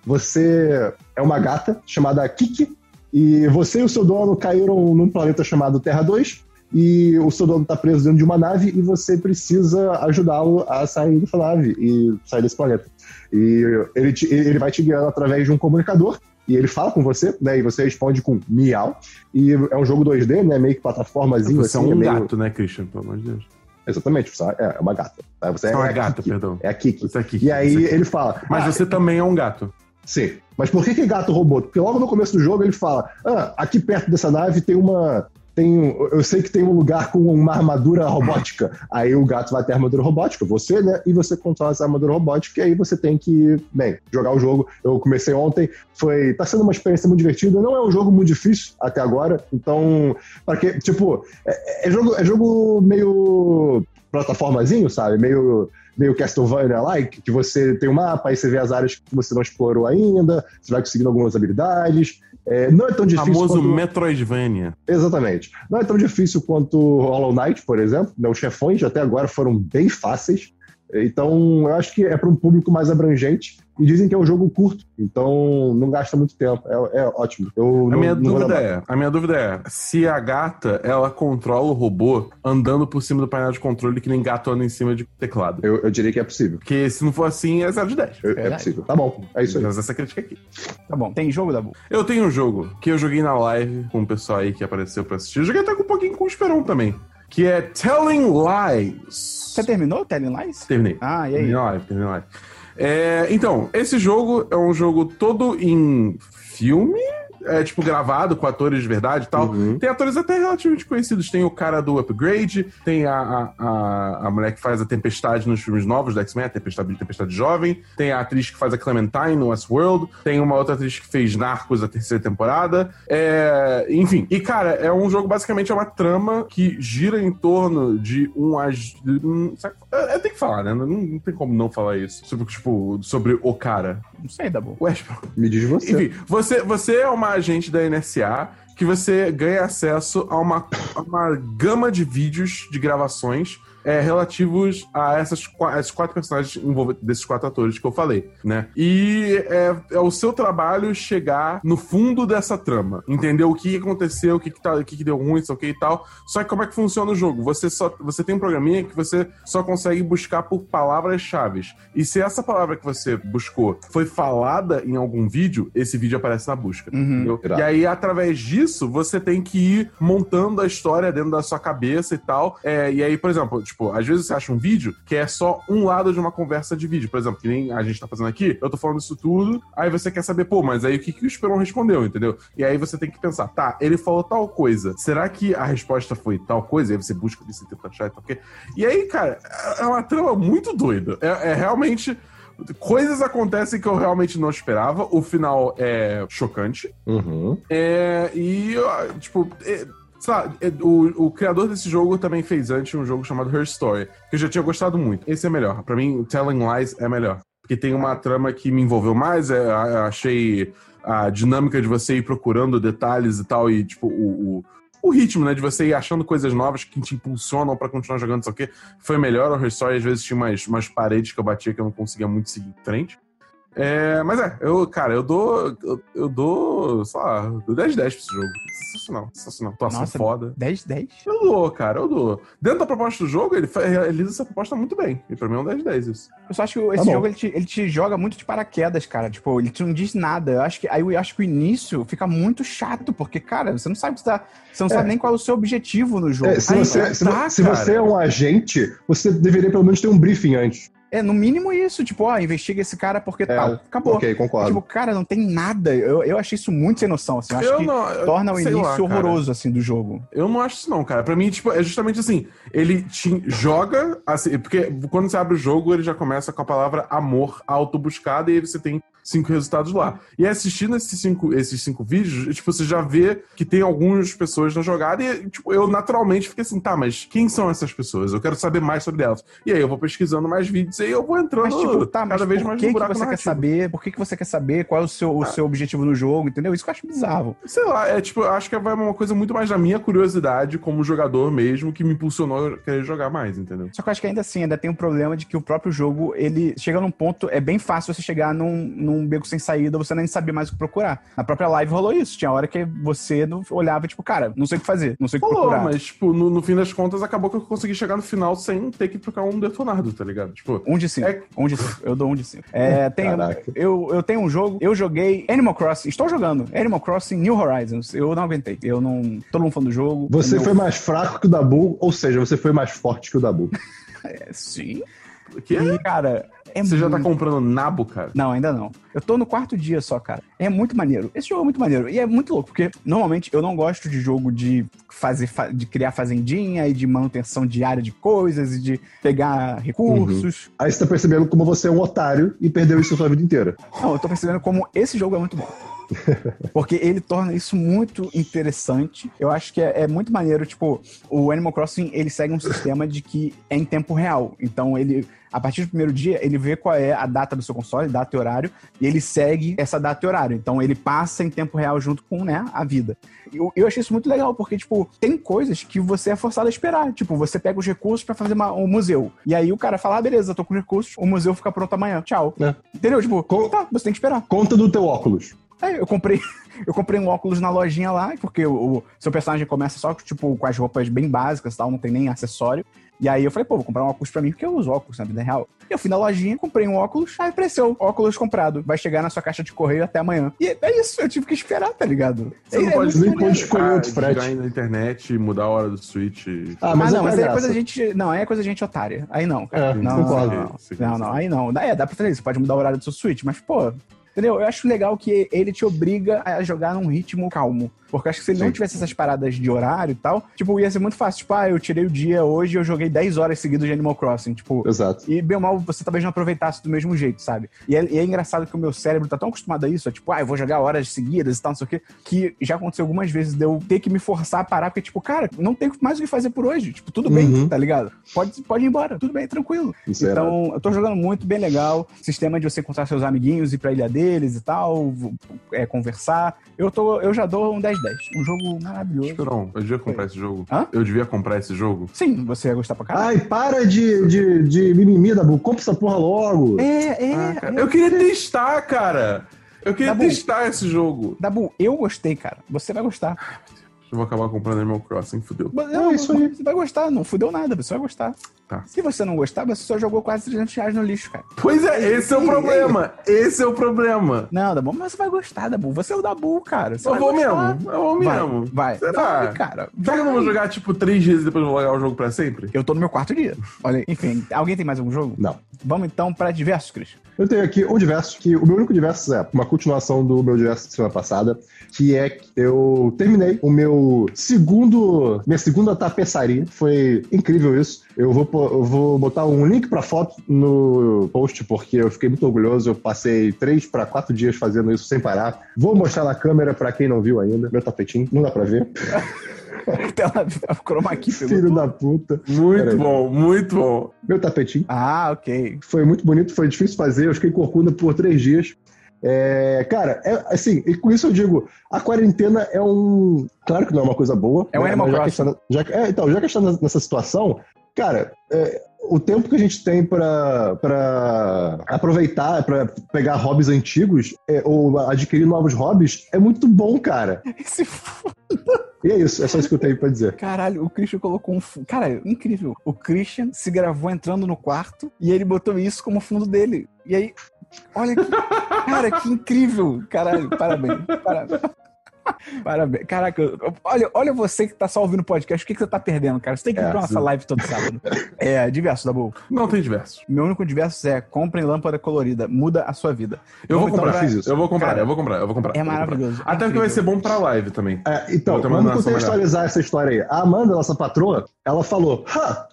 Você é uma gata chamada Kiki e você e o seu dono caíram num planeta chamado Terra 2 e o seu dono está preso dentro de uma nave e você precisa ajudá-lo a sair dessa nave e sair desse planeta. E ele, te- ele vai te guiando através de um comunicador e ele fala com você, né? E você responde com miau. E é um jogo 2D, né? Meio que plataformazinho Você é assim. um meio- gato, né, Christian? Pelo amor de Deus. Exatamente, você é é uma gata. tá? Você é uma a gata, Kiki. perdão. É a Kiki. Você é aqui. E aí ele fala. Mas "Ah, você também é um gato. Sim. Mas por que, que gato robô? Porque logo no começo do jogo ele fala: Ah, aqui perto dessa nave tem uma. Tem, eu sei que tem um lugar com uma armadura robótica. Aí o gato vai ter armadura robótica, você, né? E você controla essa armadura robótica, e aí você tem que, bem, jogar o jogo. Eu comecei ontem, foi. tá sendo uma experiência muito divertida. Não é um jogo muito difícil até agora. Então, para que. Tipo, é, é jogo, é jogo meio plataformazinho, sabe? Meio meio Castlevania-like, que você tem um mapa, aí você vê as áreas que você não explorou ainda, você vai conseguindo algumas habilidades. É, não é tão difícil famoso quanto... Metroidvania. Exatamente. Não é tão difícil quanto Hollow Knight, por exemplo. né? Os chefões até agora foram bem fáceis. Então, eu acho que é para um público mais abrangente. E dizem que é um jogo curto, então não gasta muito tempo. É, é ótimo. Eu A não, minha, não dúvida é, a minha dúvida é, se a gata, ela controla o robô andando por cima do painel de controle que nem gato anda em cima de teclado. Eu, eu diria que é possível. Porque se não for assim, é 0 de 10. Eu- é possível. Tá bom, é isso aí. Mas essa crítica aqui. Tá bom. Tem jogo, Dabu? Eu tenho um jogo que eu joguei na live com o pessoal aí que apareceu pra assistir. Eu joguei até com um pouquinho com o Esperon também. Que é Telling Lies. Você terminou Telling Lies? Terminei. Ah, e aí? Terminei a live, terminei a live. É, então, esse jogo é um jogo todo em filme, é tipo gravado com atores de verdade e tal. Uhum. Tem atores até relativamente conhecidos. Tem o cara do Upgrade, tem a, a, a, a mulher que faz a Tempestade nos filmes novos da X-Men, a Tempestade, Tempestade Jovem. Tem a atriz que faz a Clementine no Westworld. Tem uma outra atriz que fez Narcos a terceira temporada. É, enfim. E, cara, é um jogo basicamente é uma trama que gira em torno de um. um? É, é, tem que falar, né? Não, não tem como não falar isso. Sobre, tipo, sobre o cara. Não sei, Dabu. Westbro. Me diz você. Enfim, você, você é uma agente da NSA que você ganha acesso a uma, a uma gama de vídeos de gravações é, relativos a essas, quatro personagens envolvidos, desses quatro atores que eu falei, né? E é, é o seu trabalho chegar no fundo dessa trama, entender o que aconteceu, o que, que, tá, o que, que deu ruim, sei o que e tal. Só que como é que funciona o jogo? Você só você tem um programinha que você só consegue buscar por palavras-chave. E se essa palavra que você buscou foi falada em algum vídeo, esse vídeo aparece na busca. Irado. E aí, através disso, você tem que ir montando a história dentro da sua cabeça e tal. É, e aí, por exemplo, tipo, às vezes você acha um vídeo que é só um lado de uma conversa de vídeo. Por exemplo, que nem a gente tá fazendo aqui, eu tô falando isso tudo, aí você quer saber, pô, mas aí o que, que o Esperon respondeu, entendeu? E aí você tem que pensar, tá, ele falou tal coisa, será que a resposta foi tal coisa? E aí você busca isso e tenta achar e tal, quê? E aí, cara, é uma trama muito doida. É, é realmente. Coisas acontecem que eu realmente não esperava. O final é chocante. Uhum. É, e, tipo, é, lá, é, o, o criador desse jogo também fez antes um jogo chamado Her Story, que eu já tinha gostado muito. Esse é melhor. Pra mim, Telling Lies é melhor. Porque tem uma trama que me envolveu mais, é, achei a dinâmica de você ir procurando detalhes e tal, e, tipo, o. o o ritmo, né, de você ir achando coisas novas que te impulsionam pra continuar jogando, isso aqui, foi melhor. O Her Story às vezes tinha umas, umas paredes que eu batia que eu não conseguia muito seguir em frente. É, mas é, eu, cara, eu dou. Eu, eu dou, sei lá, dou 10 10 pra esse jogo. Sensacional, sensacional. Atuação Nossa, foda. 10, 10? Eu dou, cara, eu dou. Dentro da proposta do jogo, ele realiza essa proposta muito bem. E pra mim é um 10 10 isso. Eu só acho que esse bom. jogo ele te, ele te joga muito de paraquedas, cara. Tipo, ele te não diz nada. Eu acho que, aí eu acho que o início fica muito chato, porque, cara, você não sabe se tá, Você não sabe nem qual é o seu objetivo no jogo. É, se Aí, você, é, se, tá, se você é um agente, você deveria pelo menos ter um briefing antes. É, no mínimo isso. Tipo, ó, investiga esse cara porque tal. Acabou. É, Ok, concordo. Tipo, cara, não tem nada. Eu, eu achei isso muito sem noção, assim. Eu acho Eu que não- torna o início lá, cara. horroroso, assim, do jogo. Eu não acho isso, não, cara. Pra mim, tipo, é justamente assim. Ele te joga, assim, porque quando você abre o jogo, ele já começa com a palavra amor autobuscada e aí você tem cinco resultados lá. E assistindo esses cinco, esses cinco vídeos, tipo, você já vê que tem algumas pessoas na jogada e, tipo, eu naturalmente fiquei assim, tá, mas quem são essas pessoas? Eu quero saber mais sobre elas. E aí eu vou pesquisando mais vídeos e aí eu vou entrando Mas, tipo, tá, mas cada vez por mais que, no que buraco você quer narrativo. saber? Por que, que você quer saber qual é o seu, o seu objetivo no jogo, entendeu? Isso que eu acho bizarro. Sei lá, é tipo, eu acho que vai uma coisa muito mais da minha curiosidade como jogador mesmo que me impulsionou a querer jogar mais, entendeu? Só que eu acho que ainda assim, ainda tem um problema de que o próprio jogo, ele chega num ponto, é bem fácil você chegar num, num beco sem saída, você nem sabia mais o que procurar. Na própria live rolou isso. Tinha hora que você olhava, tipo, cara, não sei o que fazer, não sei o que Falou, procurar. mas, tipo, no, no fim das contas, acabou que eu consegui chegar no final sem ter que trocar um detonado, tá ligado? Tipo, Um de cinco. É- Um de cinco. Eu dou um de cinco. É, tem, Caraca. eu, eu tenho um jogo, eu joguei Animal Crossing, estou jogando Animal Crossing New Horizons. Eu não aguentei. Eu não. Todo mundo falando do jogo. Você Meu- foi mais fraco que o Dabu, ou seja, você foi mais forte que o Dabu. É, sim. que E, cara, é você já tá muito- comprando nabo, cara? Não, ainda não. Eu tô no quarto dia só, cara. É muito maneiro. Esse jogo é muito maneiro. E é muito louco, porque normalmente eu não gosto de jogo de fazer fa- de criar fazendinha e de manutenção diária de coisas e de pegar recursos. Aí você tá percebendo como você é um otário e perdeu isso a sua vida inteira. Não, eu tô percebendo como esse jogo é muito bom. Porque ele torna isso muito interessante. Eu acho que é, é muito maneiro, tipo, o Animal Crossing, ele segue um sistema de que é em tempo real. Então, ele, a partir do primeiro dia, ele vê qual é a data do seu console, data e horário, e ele segue essa data e horário. Então, ele passa em tempo real junto com, né, a vida. Eu, eu achei isso muito legal, porque, tipo, tem coisas que você é forçado a esperar. Tipo, você pega os recursos pra fazer uma- um museu. E aí o cara fala, ah, beleza, tô com recursos, o museu fica pronto amanhã. Tchau. É. Entendeu? Tipo, Com- tá, você tem que esperar. Conta do teu óculos. É, eu comprei, eu comprei um óculos na lojinha lá, porque o, o seu personagem começa só tipo, com as roupas bem básicas e tal, não tem nem acessório. E aí eu falei, pô, vou comprar um óculos pra mim, porque eu uso óculos na vida real. E eu fui na lojinha, comprei um óculos, aí apareceu, óculos comprado. Vai chegar na sua caixa de correio até amanhã. E é isso, eu tive que esperar, tá ligado? Você É- não é pode nem pode escolher outro frete. Chegar aí na internet e mudar a hora do Switch. e- Ah, Ah, mas não, é mas aí é coisa de gente. Não, aí é coisa de gente otária. Aí não, cara. É, não, não, não, não, não, aí não. É, dá pra fazer isso. Você pode mudar o horário do seu Switch, mas, pô, Entendeu? Eu acho legal que ele te obriga a jogar num ritmo calmo. Porque acho que se ele não Sim. tivesse essas paradas de horário e tal, tipo, ia ser muito fácil. Tipo, ah, eu tirei o dia hoje e eu joguei 10 horas seguidas de Animal Crossing. Tipo, Exato. e bem ou mal, você talvez não aproveitasse do mesmo jeito, sabe? E é, e é engraçado que o meu cérebro tá tão acostumado a isso, é tipo, ah, eu vou jogar horas seguidas e tal, não sei o quê, que já aconteceu algumas vezes de eu ter que me forçar a parar, porque, tipo, cara, não tem mais o que fazer por hoje. Tipo, tudo bem, Uhum. tá ligado? Pode, pode ir embora, tudo bem, tranquilo. Isso é então, eu tô jogando muito, bem legal. Sistema de você encontrar seus amiguinhos, ir pra ilha deles e tal, é, conversar. Eu, tô, eu já dou um 10-10. Um jogo maravilhoso. Esperão, eu devia comprar esse jogo. Hã? Eu devia comprar esse jogo. Sim, você ia gostar pra caralho. Ai, para de, de, de mimimi, Dabu. Compra essa porra logo. É, é. Ah, cara, é. Eu queria testar, cara. Eu queria Dabu. testar esse jogo. Dabu, eu gostei, cara. Você vai gostar. Eu vou acabar comprando Animal Crossing, fudeu. Não, É isso aí. Você vai gostar, não fudeu nada, você vai gostar. Tá. Se você não gostar, você só jogou quase 300 reais no lixo, cara. Pois é, esse é o problema. Esse é o problema. Não, Dabu, mas você vai gostar, Dabu. Você é o Dabu, cara. Você Eu vou gostar. mesmo. Eu vou mesmo. Vai, vai. Será? Vai, cara. Será que eu não vou jogar, tipo, três dias e depois vou largar o jogo pra sempre? Eu tô no meu quarto dia. Olha, aí. enfim, alguém tem mais algum jogo? Não. Vamos então pra diversos, Cris. Eu tenho aqui um diverso, que o meu único diverso é uma continuação do meu diverso de semana passada, que é que eu terminei o meu segundo, minha segunda tapeçaria. Foi incrível isso. Eu vou, eu vou botar um link pra foto no post, porque eu fiquei muito orgulhoso. Eu passei três pra quatro dias fazendo isso sem parar. Vou mostrar na câmera pra quem não viu ainda. Meu tapetinho, não dá pra ver. Tela chroma key Filho da puta. Muito bom, muito bom. Meu tapetinho. Ah, ok. Foi muito bonito, foi difícil fazer. Eu fiquei corcunda por três dias. É, cara, é, assim, e com isso eu digo, a quarentena é um. Claro que não é uma coisa boa. É um Animal mas já que está- já é, então, já que está nessa situação, cara, é, o tempo que a gente tem pra, pra aproveitar, pra pegar hobbies antigos, é, ou adquirir novos hobbies, é muito bom, cara. Esse. E é isso, é só isso que eu tenho pra dizer. Caralho, o Christian colocou um. fu- Cara, incrível. O Christian se gravou entrando no quarto e ele botou isso como fundo dele. E aí, olha que. Cara, que incrível. Caralho, parabéns. Parabéns. Parabéns. Caraca, olha, olha você que tá só ouvindo o podcast, o que, que você tá perdendo, cara? Você tem que ir É, pra nossa live todo sábado. É, diverso, Dabu. Não tem diversos. Meu único diverso é comprem lâmpada colorida, muda a sua vida. Eu vou então comprar. fiz isso. Eu vou comprar, Cara, eu vou comprar, eu vou comprar. É vou comprar. maravilhoso. Até porque vai ser bom pra live também. É, então, Vou vamos contextualizar essa história aí. A Amanda, nossa patroa, ela falou: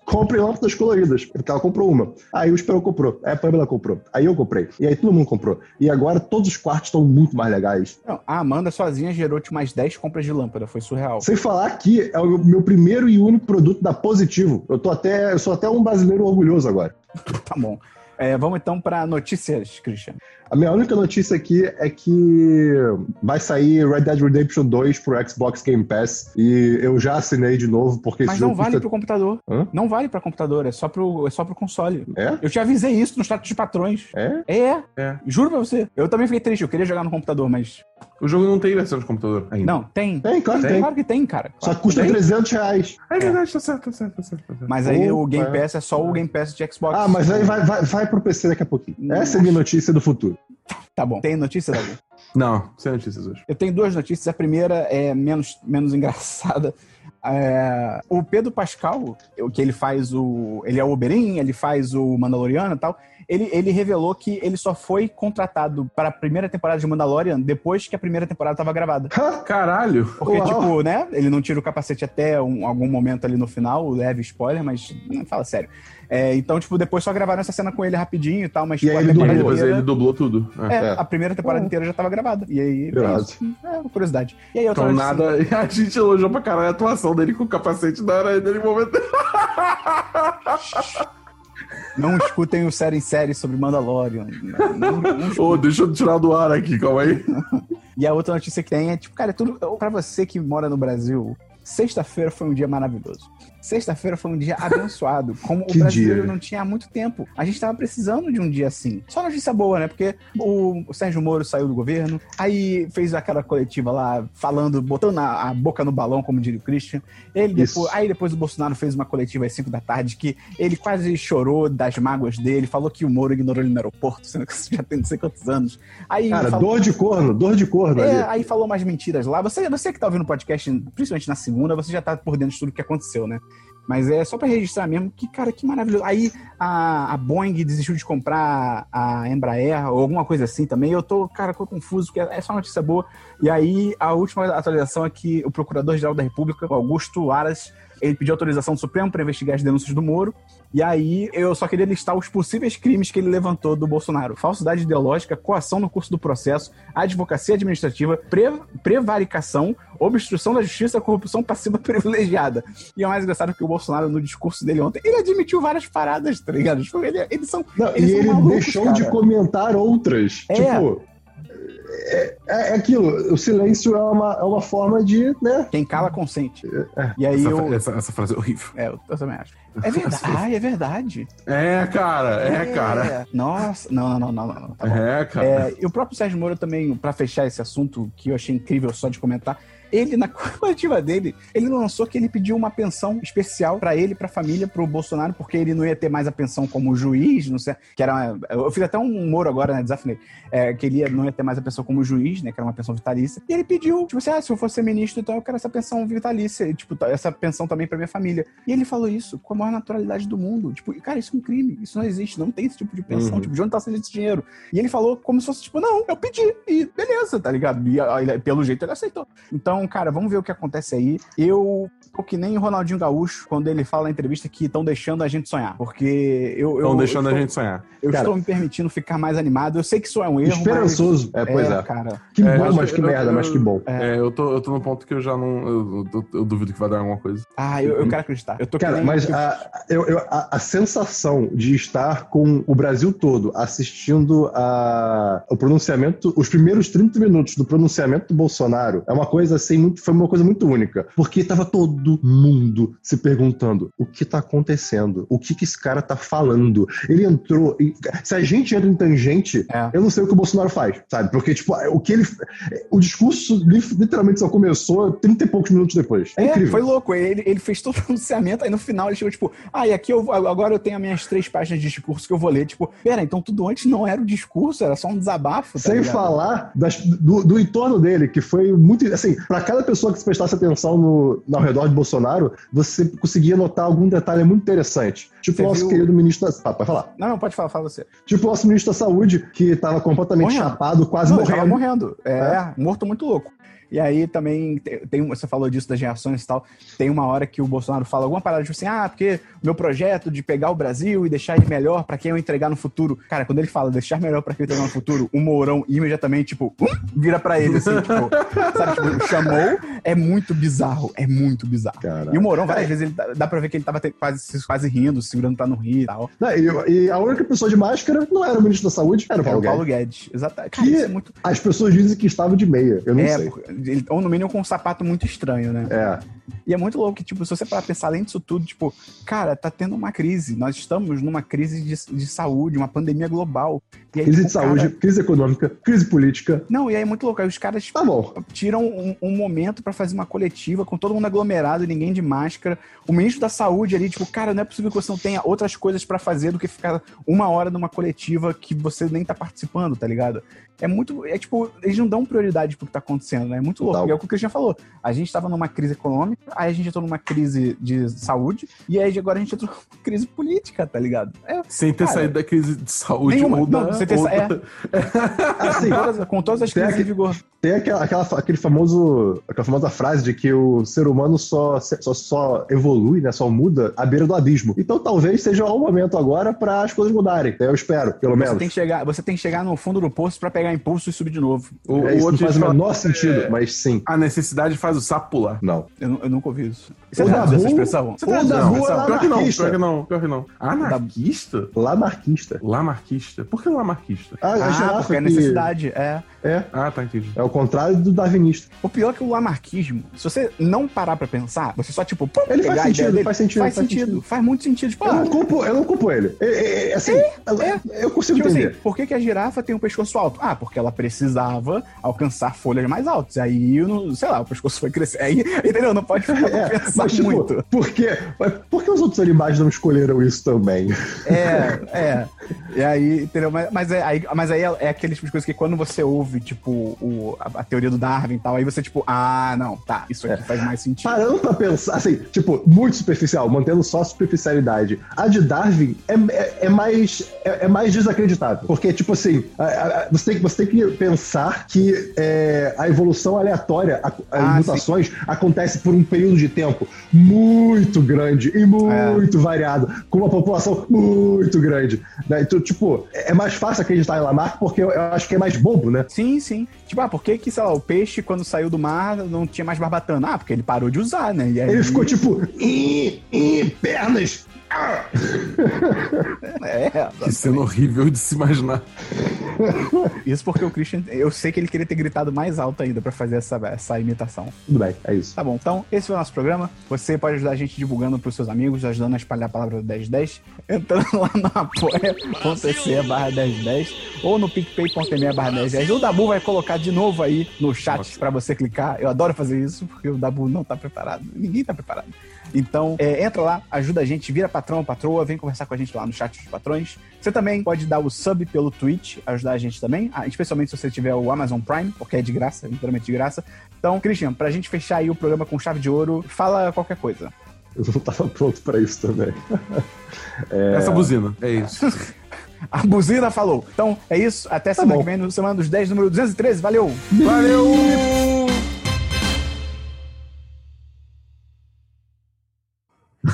compre lâmpadas coloridas. Porque ela comprou uma. Aí o Esperão comprou. Aí a Pamela comprou. Aí eu comprei. E aí todo mundo comprou. E agora todos os quartos estão muito mais legais. Não, a Amanda sozinha gerou mais 10 compras de lâmpada, foi surreal. Sem falar que é o meu primeiro e único produto da Positivo. Eu tô até. Eu sou até um brasileiro orgulhoso agora. Tá bom. É, vamos então pra notícias, Christian. A minha única notícia aqui é que vai sair Red Dead Redemption 2 pro Xbox Game Pass. E eu já assinei de novo, porque Mas esse não jogo vale custa- pro computador. Hã? Não vale pra computador, é só pro, é só pro console. É? Eu te avisei isso no status de patrões. É? É, É. juro pra você. Eu também fiquei triste, eu queria jogar no computador, mas. O jogo não tem versão de computador ainda. Não, tem. Tem, claro que tem. Claro que tem, cara. Só Claro que custa tem. 300 reais. É verdade, tá certo, tá certo, tá certo. Tá certo. Mas aí Opa. o Game Pass é só o Game Pass de Xbox. Ah, mas aí vai, vai, vai pro PC daqui a pouquinho. Essa é a minha notícia do futuro. Tá bom. Tem notícia, Davi? Não, sem notícias hoje. Eu tenho duas notícias. A primeira é menos, menos engraçada. É, o Pedro Pascal, o que ele faz o. Ele é o Oberyn, ele faz o Mandaloriano e tal. Ele, ele revelou que ele só foi contratado para a primeira temporada de Mandalorian depois que a primeira temporada estava gravada. Caralho! Porque, Uau. tipo, né? Ele não tira o capacete até um- algum momento ali no final, leve spoiler, mas fala sério. É, então, tipo, depois só gravaram essa cena com ele rapidinho e tal, mas E tipo, aí ele aí depois ele dublou tudo. É. é, É. a primeira temporada inteira já tava gravada. E aí. É, isso. é uma curiosidade. E aí, outra Então nada. A gente elogiou pra caralho a atuação dele com o capacete da hora dele momento. Não escutem o série em série sobre Mandalorian. Não- não-. Ô, deixa eu tirar do ar aqui, calma aí. E a outra notícia que tem é, tipo, cara, é tudo. Pra você que mora no Brasil, sexta-feira foi um dia maravilhoso. Sexta-feira foi um dia abençoado, como o brasileiro dia. não tinha há muito tempo. A gente tava precisando de um dia assim. Só notícia boa, né? Porque o, Sérgio Moro saiu do governo, aí fez aquela coletiva lá, falando, botando a, a boca no balão, como diria o Christian. Ele depois, aí depois o Bolsonaro fez uma coletiva às 5 da tarde que ele quase chorou das mágoas dele, falou que o Moro ignorou ele no aeroporto, sendo que isso já tem não sei quantos anos. Aí Cara, falou- dor de corno, dor de corno é, aí falou umas mentiras lá. Você, você que tá ouvindo o podcast, principalmente na segunda, você já tá por dentro de tudo que aconteceu, né? Mas é só pra registrar mesmo que, cara, que maravilhoso. Aí a, a Boeing desistiu de comprar a Embraer ou alguma coisa assim também. Eu tô, cara, confuso, porque é só notícia boa. E aí a última atualização é que o Procurador-Geral da República, Augusto Aras, ele pediu autorização do Supremo para investigar as denúncias do Moro. E aí eu só queria listar os possíveis crimes que ele levantou do Bolsonaro: falsidade ideológica, coação no curso do processo, advocacia administrativa, pre prevaricação, obstrução da justiça, corrupção passiva privilegiada. E é mais engraçado que o Bolsonaro, no discurso dele ontem, ele admitiu várias paradas, tá ligado? Tipo, ele- eles são. Não, eles e são ele malucos, deixou cara. de comentar outras. É. Tipo. É, é aquilo, o silêncio é uma, é uma forma de, né? Quem cala consente. E aí Essa, eu. essa- essa frase é horrível. É, eu, eu também acho. É verdade. Ai, é verdade. É, cara, é, cara. Nossa, não, não, não, não, não. Tá bom. É, cara. É, e o próprio Sérgio Moro também, pra fechar esse assunto, que eu achei incrível só de comentar, ele, na coletiva dele, ele lançou que ele pediu uma pensão especial pra ele, pra família, pro Bolsonaro, porque ele não ia ter mais a pensão como juiz, não sei, que era... Eu fiz até um Moro agora, né, desafinei, é, que ele ia- não ia ter mais a pensão como juiz, né, que era uma pensão vitalícia, e ele pediu, tipo assim, ah, se eu fosse ser ministro, então eu quero essa pensão vitalícia, e, tipo, essa pensão também pra minha família. E ele falou isso com a maior naturalidade do mundo, tipo, cara, isso é um crime, isso não existe, não tem esse tipo de pensão, Uhum. tipo, de onde tá saindo esse dinheiro? E ele falou como se fosse, tipo, não, eu pedi, e beleza, tá ligado? E pelo jeito ele aceitou. Então, cara, vamos ver o que acontece aí. Eu tô que nem o Ronaldinho Gaúcho, quando ele fala na entrevista que estão deixando a gente sonhar. Porque eu. Estão deixando eu a estou- gente sonhar. Eu Cara, estou me permitindo ficar mais animado. Eu sei que isso é um erro. Esperançoso. Mas... É, pois é. cara. Que É, bom, mas que eu- merda, eu- mas que bom. É, eu, tô, eu tô num ponto que eu já não. Eu, eu- eu duvido que vai dar alguma coisa. Ah, eu, eu quero acreditar. Eu tô Cara, mas a, eu- eu- a, a sensação de estar com o Brasil todo assistindo a, o pronunciamento, os primeiros 30 minutos do pronunciamento do Bolsonaro é uma coisa assim, muito, foi uma coisa muito única. Porque tava todo mundo se perguntando o que tá acontecendo, o que que esse cara tá falando. Ele entrou. e- se a gente entra em tangente, É. eu não sei o que o Bolsonaro faz, sabe? Porque, tipo, o que ele. O discurso li- literalmente só começou 30 e poucos minutos depois. É, É, incrível. foi louco. Ele, ele fez todo o pronunciamento, aí no final ele chegou, tipo, ah, e aqui eu, agora eu tenho as minhas três páginas de discurso que eu vou ler. Tipo, pera, então tudo antes não era o discurso, era só um desabafo. tá Sem ligado? falar das- do, do entorno dele, que foi muito. Assim, pra cada pessoa que se prestasse atenção no, ao redor de Bolsonaro, você conseguia notar algum detalhe muito interessante. Tipo o nosso viu- querido ministro da. Ah, pode falar. Não, não, pode falar, fala você. Tipo o nosso ministro da Saúde, que tava completamente Morrendo. chapado, quase Não, morrendo. morrendo. É, morto muito louco. E aí também tem, você falou disso das reações e tal. Tem uma hora que o Bolsonaro fala alguma parada tipo assim: "Ah, porque meu projeto de pegar o Brasil e deixar ele melhor pra quem eu entregar no futuro". Cara, quando ele fala deixar melhor pra quem eu entregar no futuro, o Mourão imediatamente tipo, hum, vira pra ele assim, tipo, sabe, tipo, chamou, é muito bizarro, é muito bizarro. Cara. E o Mourão várias vezes ele dá, dá pra ver que ele tava quase quase rindo, segurando pra não rir e tal. Não, e, e a única pessoa de máscara não era o ministro da Saúde, era o Paulo o Paulo Guedes. Guedes. Exatamente. Cara, Que é muito as pessoas dizem que estava de meia. Eu não é, sei. porque ele- ou no mínimo com um sapato muito estranho, né? É. E é muito louco que, tipo, se você parar pensar além disso tudo, tipo, cara, tá tendo uma crise. Nós estamos numa crise de, de saúde, uma pandemia global. E aí, Crise tipo, de saúde, cara- crise econômica, crise política. Não, e aí é muito louco. Aí os caras Tá bom. tiram um, um momento pra fazer uma coletiva com todo mundo aglomerado, ninguém de máscara. O ministro da saúde ali, tipo, cara, não é possível que você não tenha outras coisas pra fazer do que ficar uma hora numa coletiva que você nem tá participando, tá ligado? É muito. É tipo, eles não dão prioridade pro que tá acontecendo, né? É muito louco. E é o que o Christian falou. A gente tava numa crise econômica, aí a gente entrou numa crise de saúde, e aí agora a gente entrou numa crise política, tá ligado? É. Sem ter Cara, saído da crise de saúde nenhuma. ou da. Não, você ter sa- é. Assim, com, todas, as crises em aqui- vigor. Tem aquela, aquela- aquele famoso, aquela famosa frase de que o ser humano só, só, só evolui, né, só muda à beira do abismo. Então talvez seja o momento agora para as coisas mudarem. Eu espero, pelo Você menos. tem, que chegar, você tem que chegar no fundo do poço pra pegar impulso e subir de novo. O, É, o isso não outro faz o menor sentido, mas sim. A necessidade faz o sapo pular. Não. Eu, nu- eu nunca ouvi isso. Você O traduz Dabu- essa expressão? Você traduz essa Dabu expressão? Pior que não, pior que não, pior que não. Anarquista? Lamarquista. Lamarquista? Por que lamarquista? Ah, girafa porque é necessidade, é. É, Ah, tá, entendi. é o contrário do darwinista. O pior é que o lamarquismo, se você não parar pra pensar, você só, tipo, pum, Ele pegar faz a ideia sentido, dele, faz sentido, faz faz sentido, sentido. faz muito sentido. Tipo, Eu ah, não culpo, eu não culpo ele. É, é, é, assim, é. eu consigo Tipo entender. assim, por que, que a girafa tem um pescoço alto? Ah, porque ela precisava alcançar folhas mais altas. Aí, não- sei lá, o pescoço foi crescer. Aí, entendeu? Não pode ficar pra É, pensar mas, tipo, muito. Por quê? Por que os outros animais não escolheram isso também? É, é. E aí, entendeu? Mas, mas, é, aí, mas aí é, é aquele tipo de coisa que quando você ouve tipo, o, a, a teoria do Darwin e tal, aí você, tipo, ah, não, tá, isso aqui faz mais sentido. Parando pra pensar, assim, tipo, muito superficial, mantendo só a superficialidade. A de Darwin é, é, é mais, é, é mais desacreditável. Porque, tipo assim, a- a- a- você, tem, você tem que pensar que é, a evolução aleatória, a- as Ah, mutações, acontece por um período de tempo muito grande e muito variado, com uma população muito grande. Né? Então, tipo, é é mais fácil acreditar em Lamarck porque eu, eu acho que é mais bobo, né? Sim, sim. Tipo, ah, por que que, sei lá, o peixe, quando saiu do mar, não tinha mais barbatana? Ah, porque ele parou de usar, né? Aí, Ele ficou tipo, "Ih, ih, pernas! Ah!" É, Que cena horrível de se imaginar. isso porque o Christian, eu sei que ele queria ter gritado mais alto ainda pra fazer essa, essa imitação. Tudo bem, é isso. Tá bom, então esse foi o nosso programa. Você pode ajudar a gente divulgando pros seus amigos, ajudando a espalhar a palavra do 1010, entrando lá no apoia.se barra 1010 ou no picpay.me barra 1010. O Dabu vai colocar de novo aí no chat pra você clicar. Eu adoro fazer isso, porque o Dabu não tá preparado. Ninguém tá preparado. Então, é, entra lá, ajuda a gente, vira patrão ou patroa, vem conversar com a gente lá no chat dos patrões. Você também pode dar o sub pelo Twitch, ajudar a gente também, ah, especialmente se você tiver o Amazon Prime, porque é de graça, literalmente de graça. Então, Christian, pra gente fechar aí o programa com chave de ouro, fala qualquer coisa. Eu não tava pronto pra isso também. Essa buzina. É isso. A buzina falou. Então, é isso. Até semana bom. que vem, no Semana dos 10, número 213. Valeu! Valeu!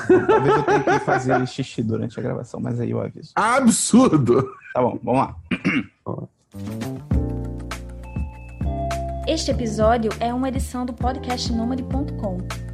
Talvez eu tenha que fazer xixi durante a gravação, mas aí eu aviso. Absurdo! Tá bom, vamos lá. Este episódio é uma edição do podcast Nômade.com.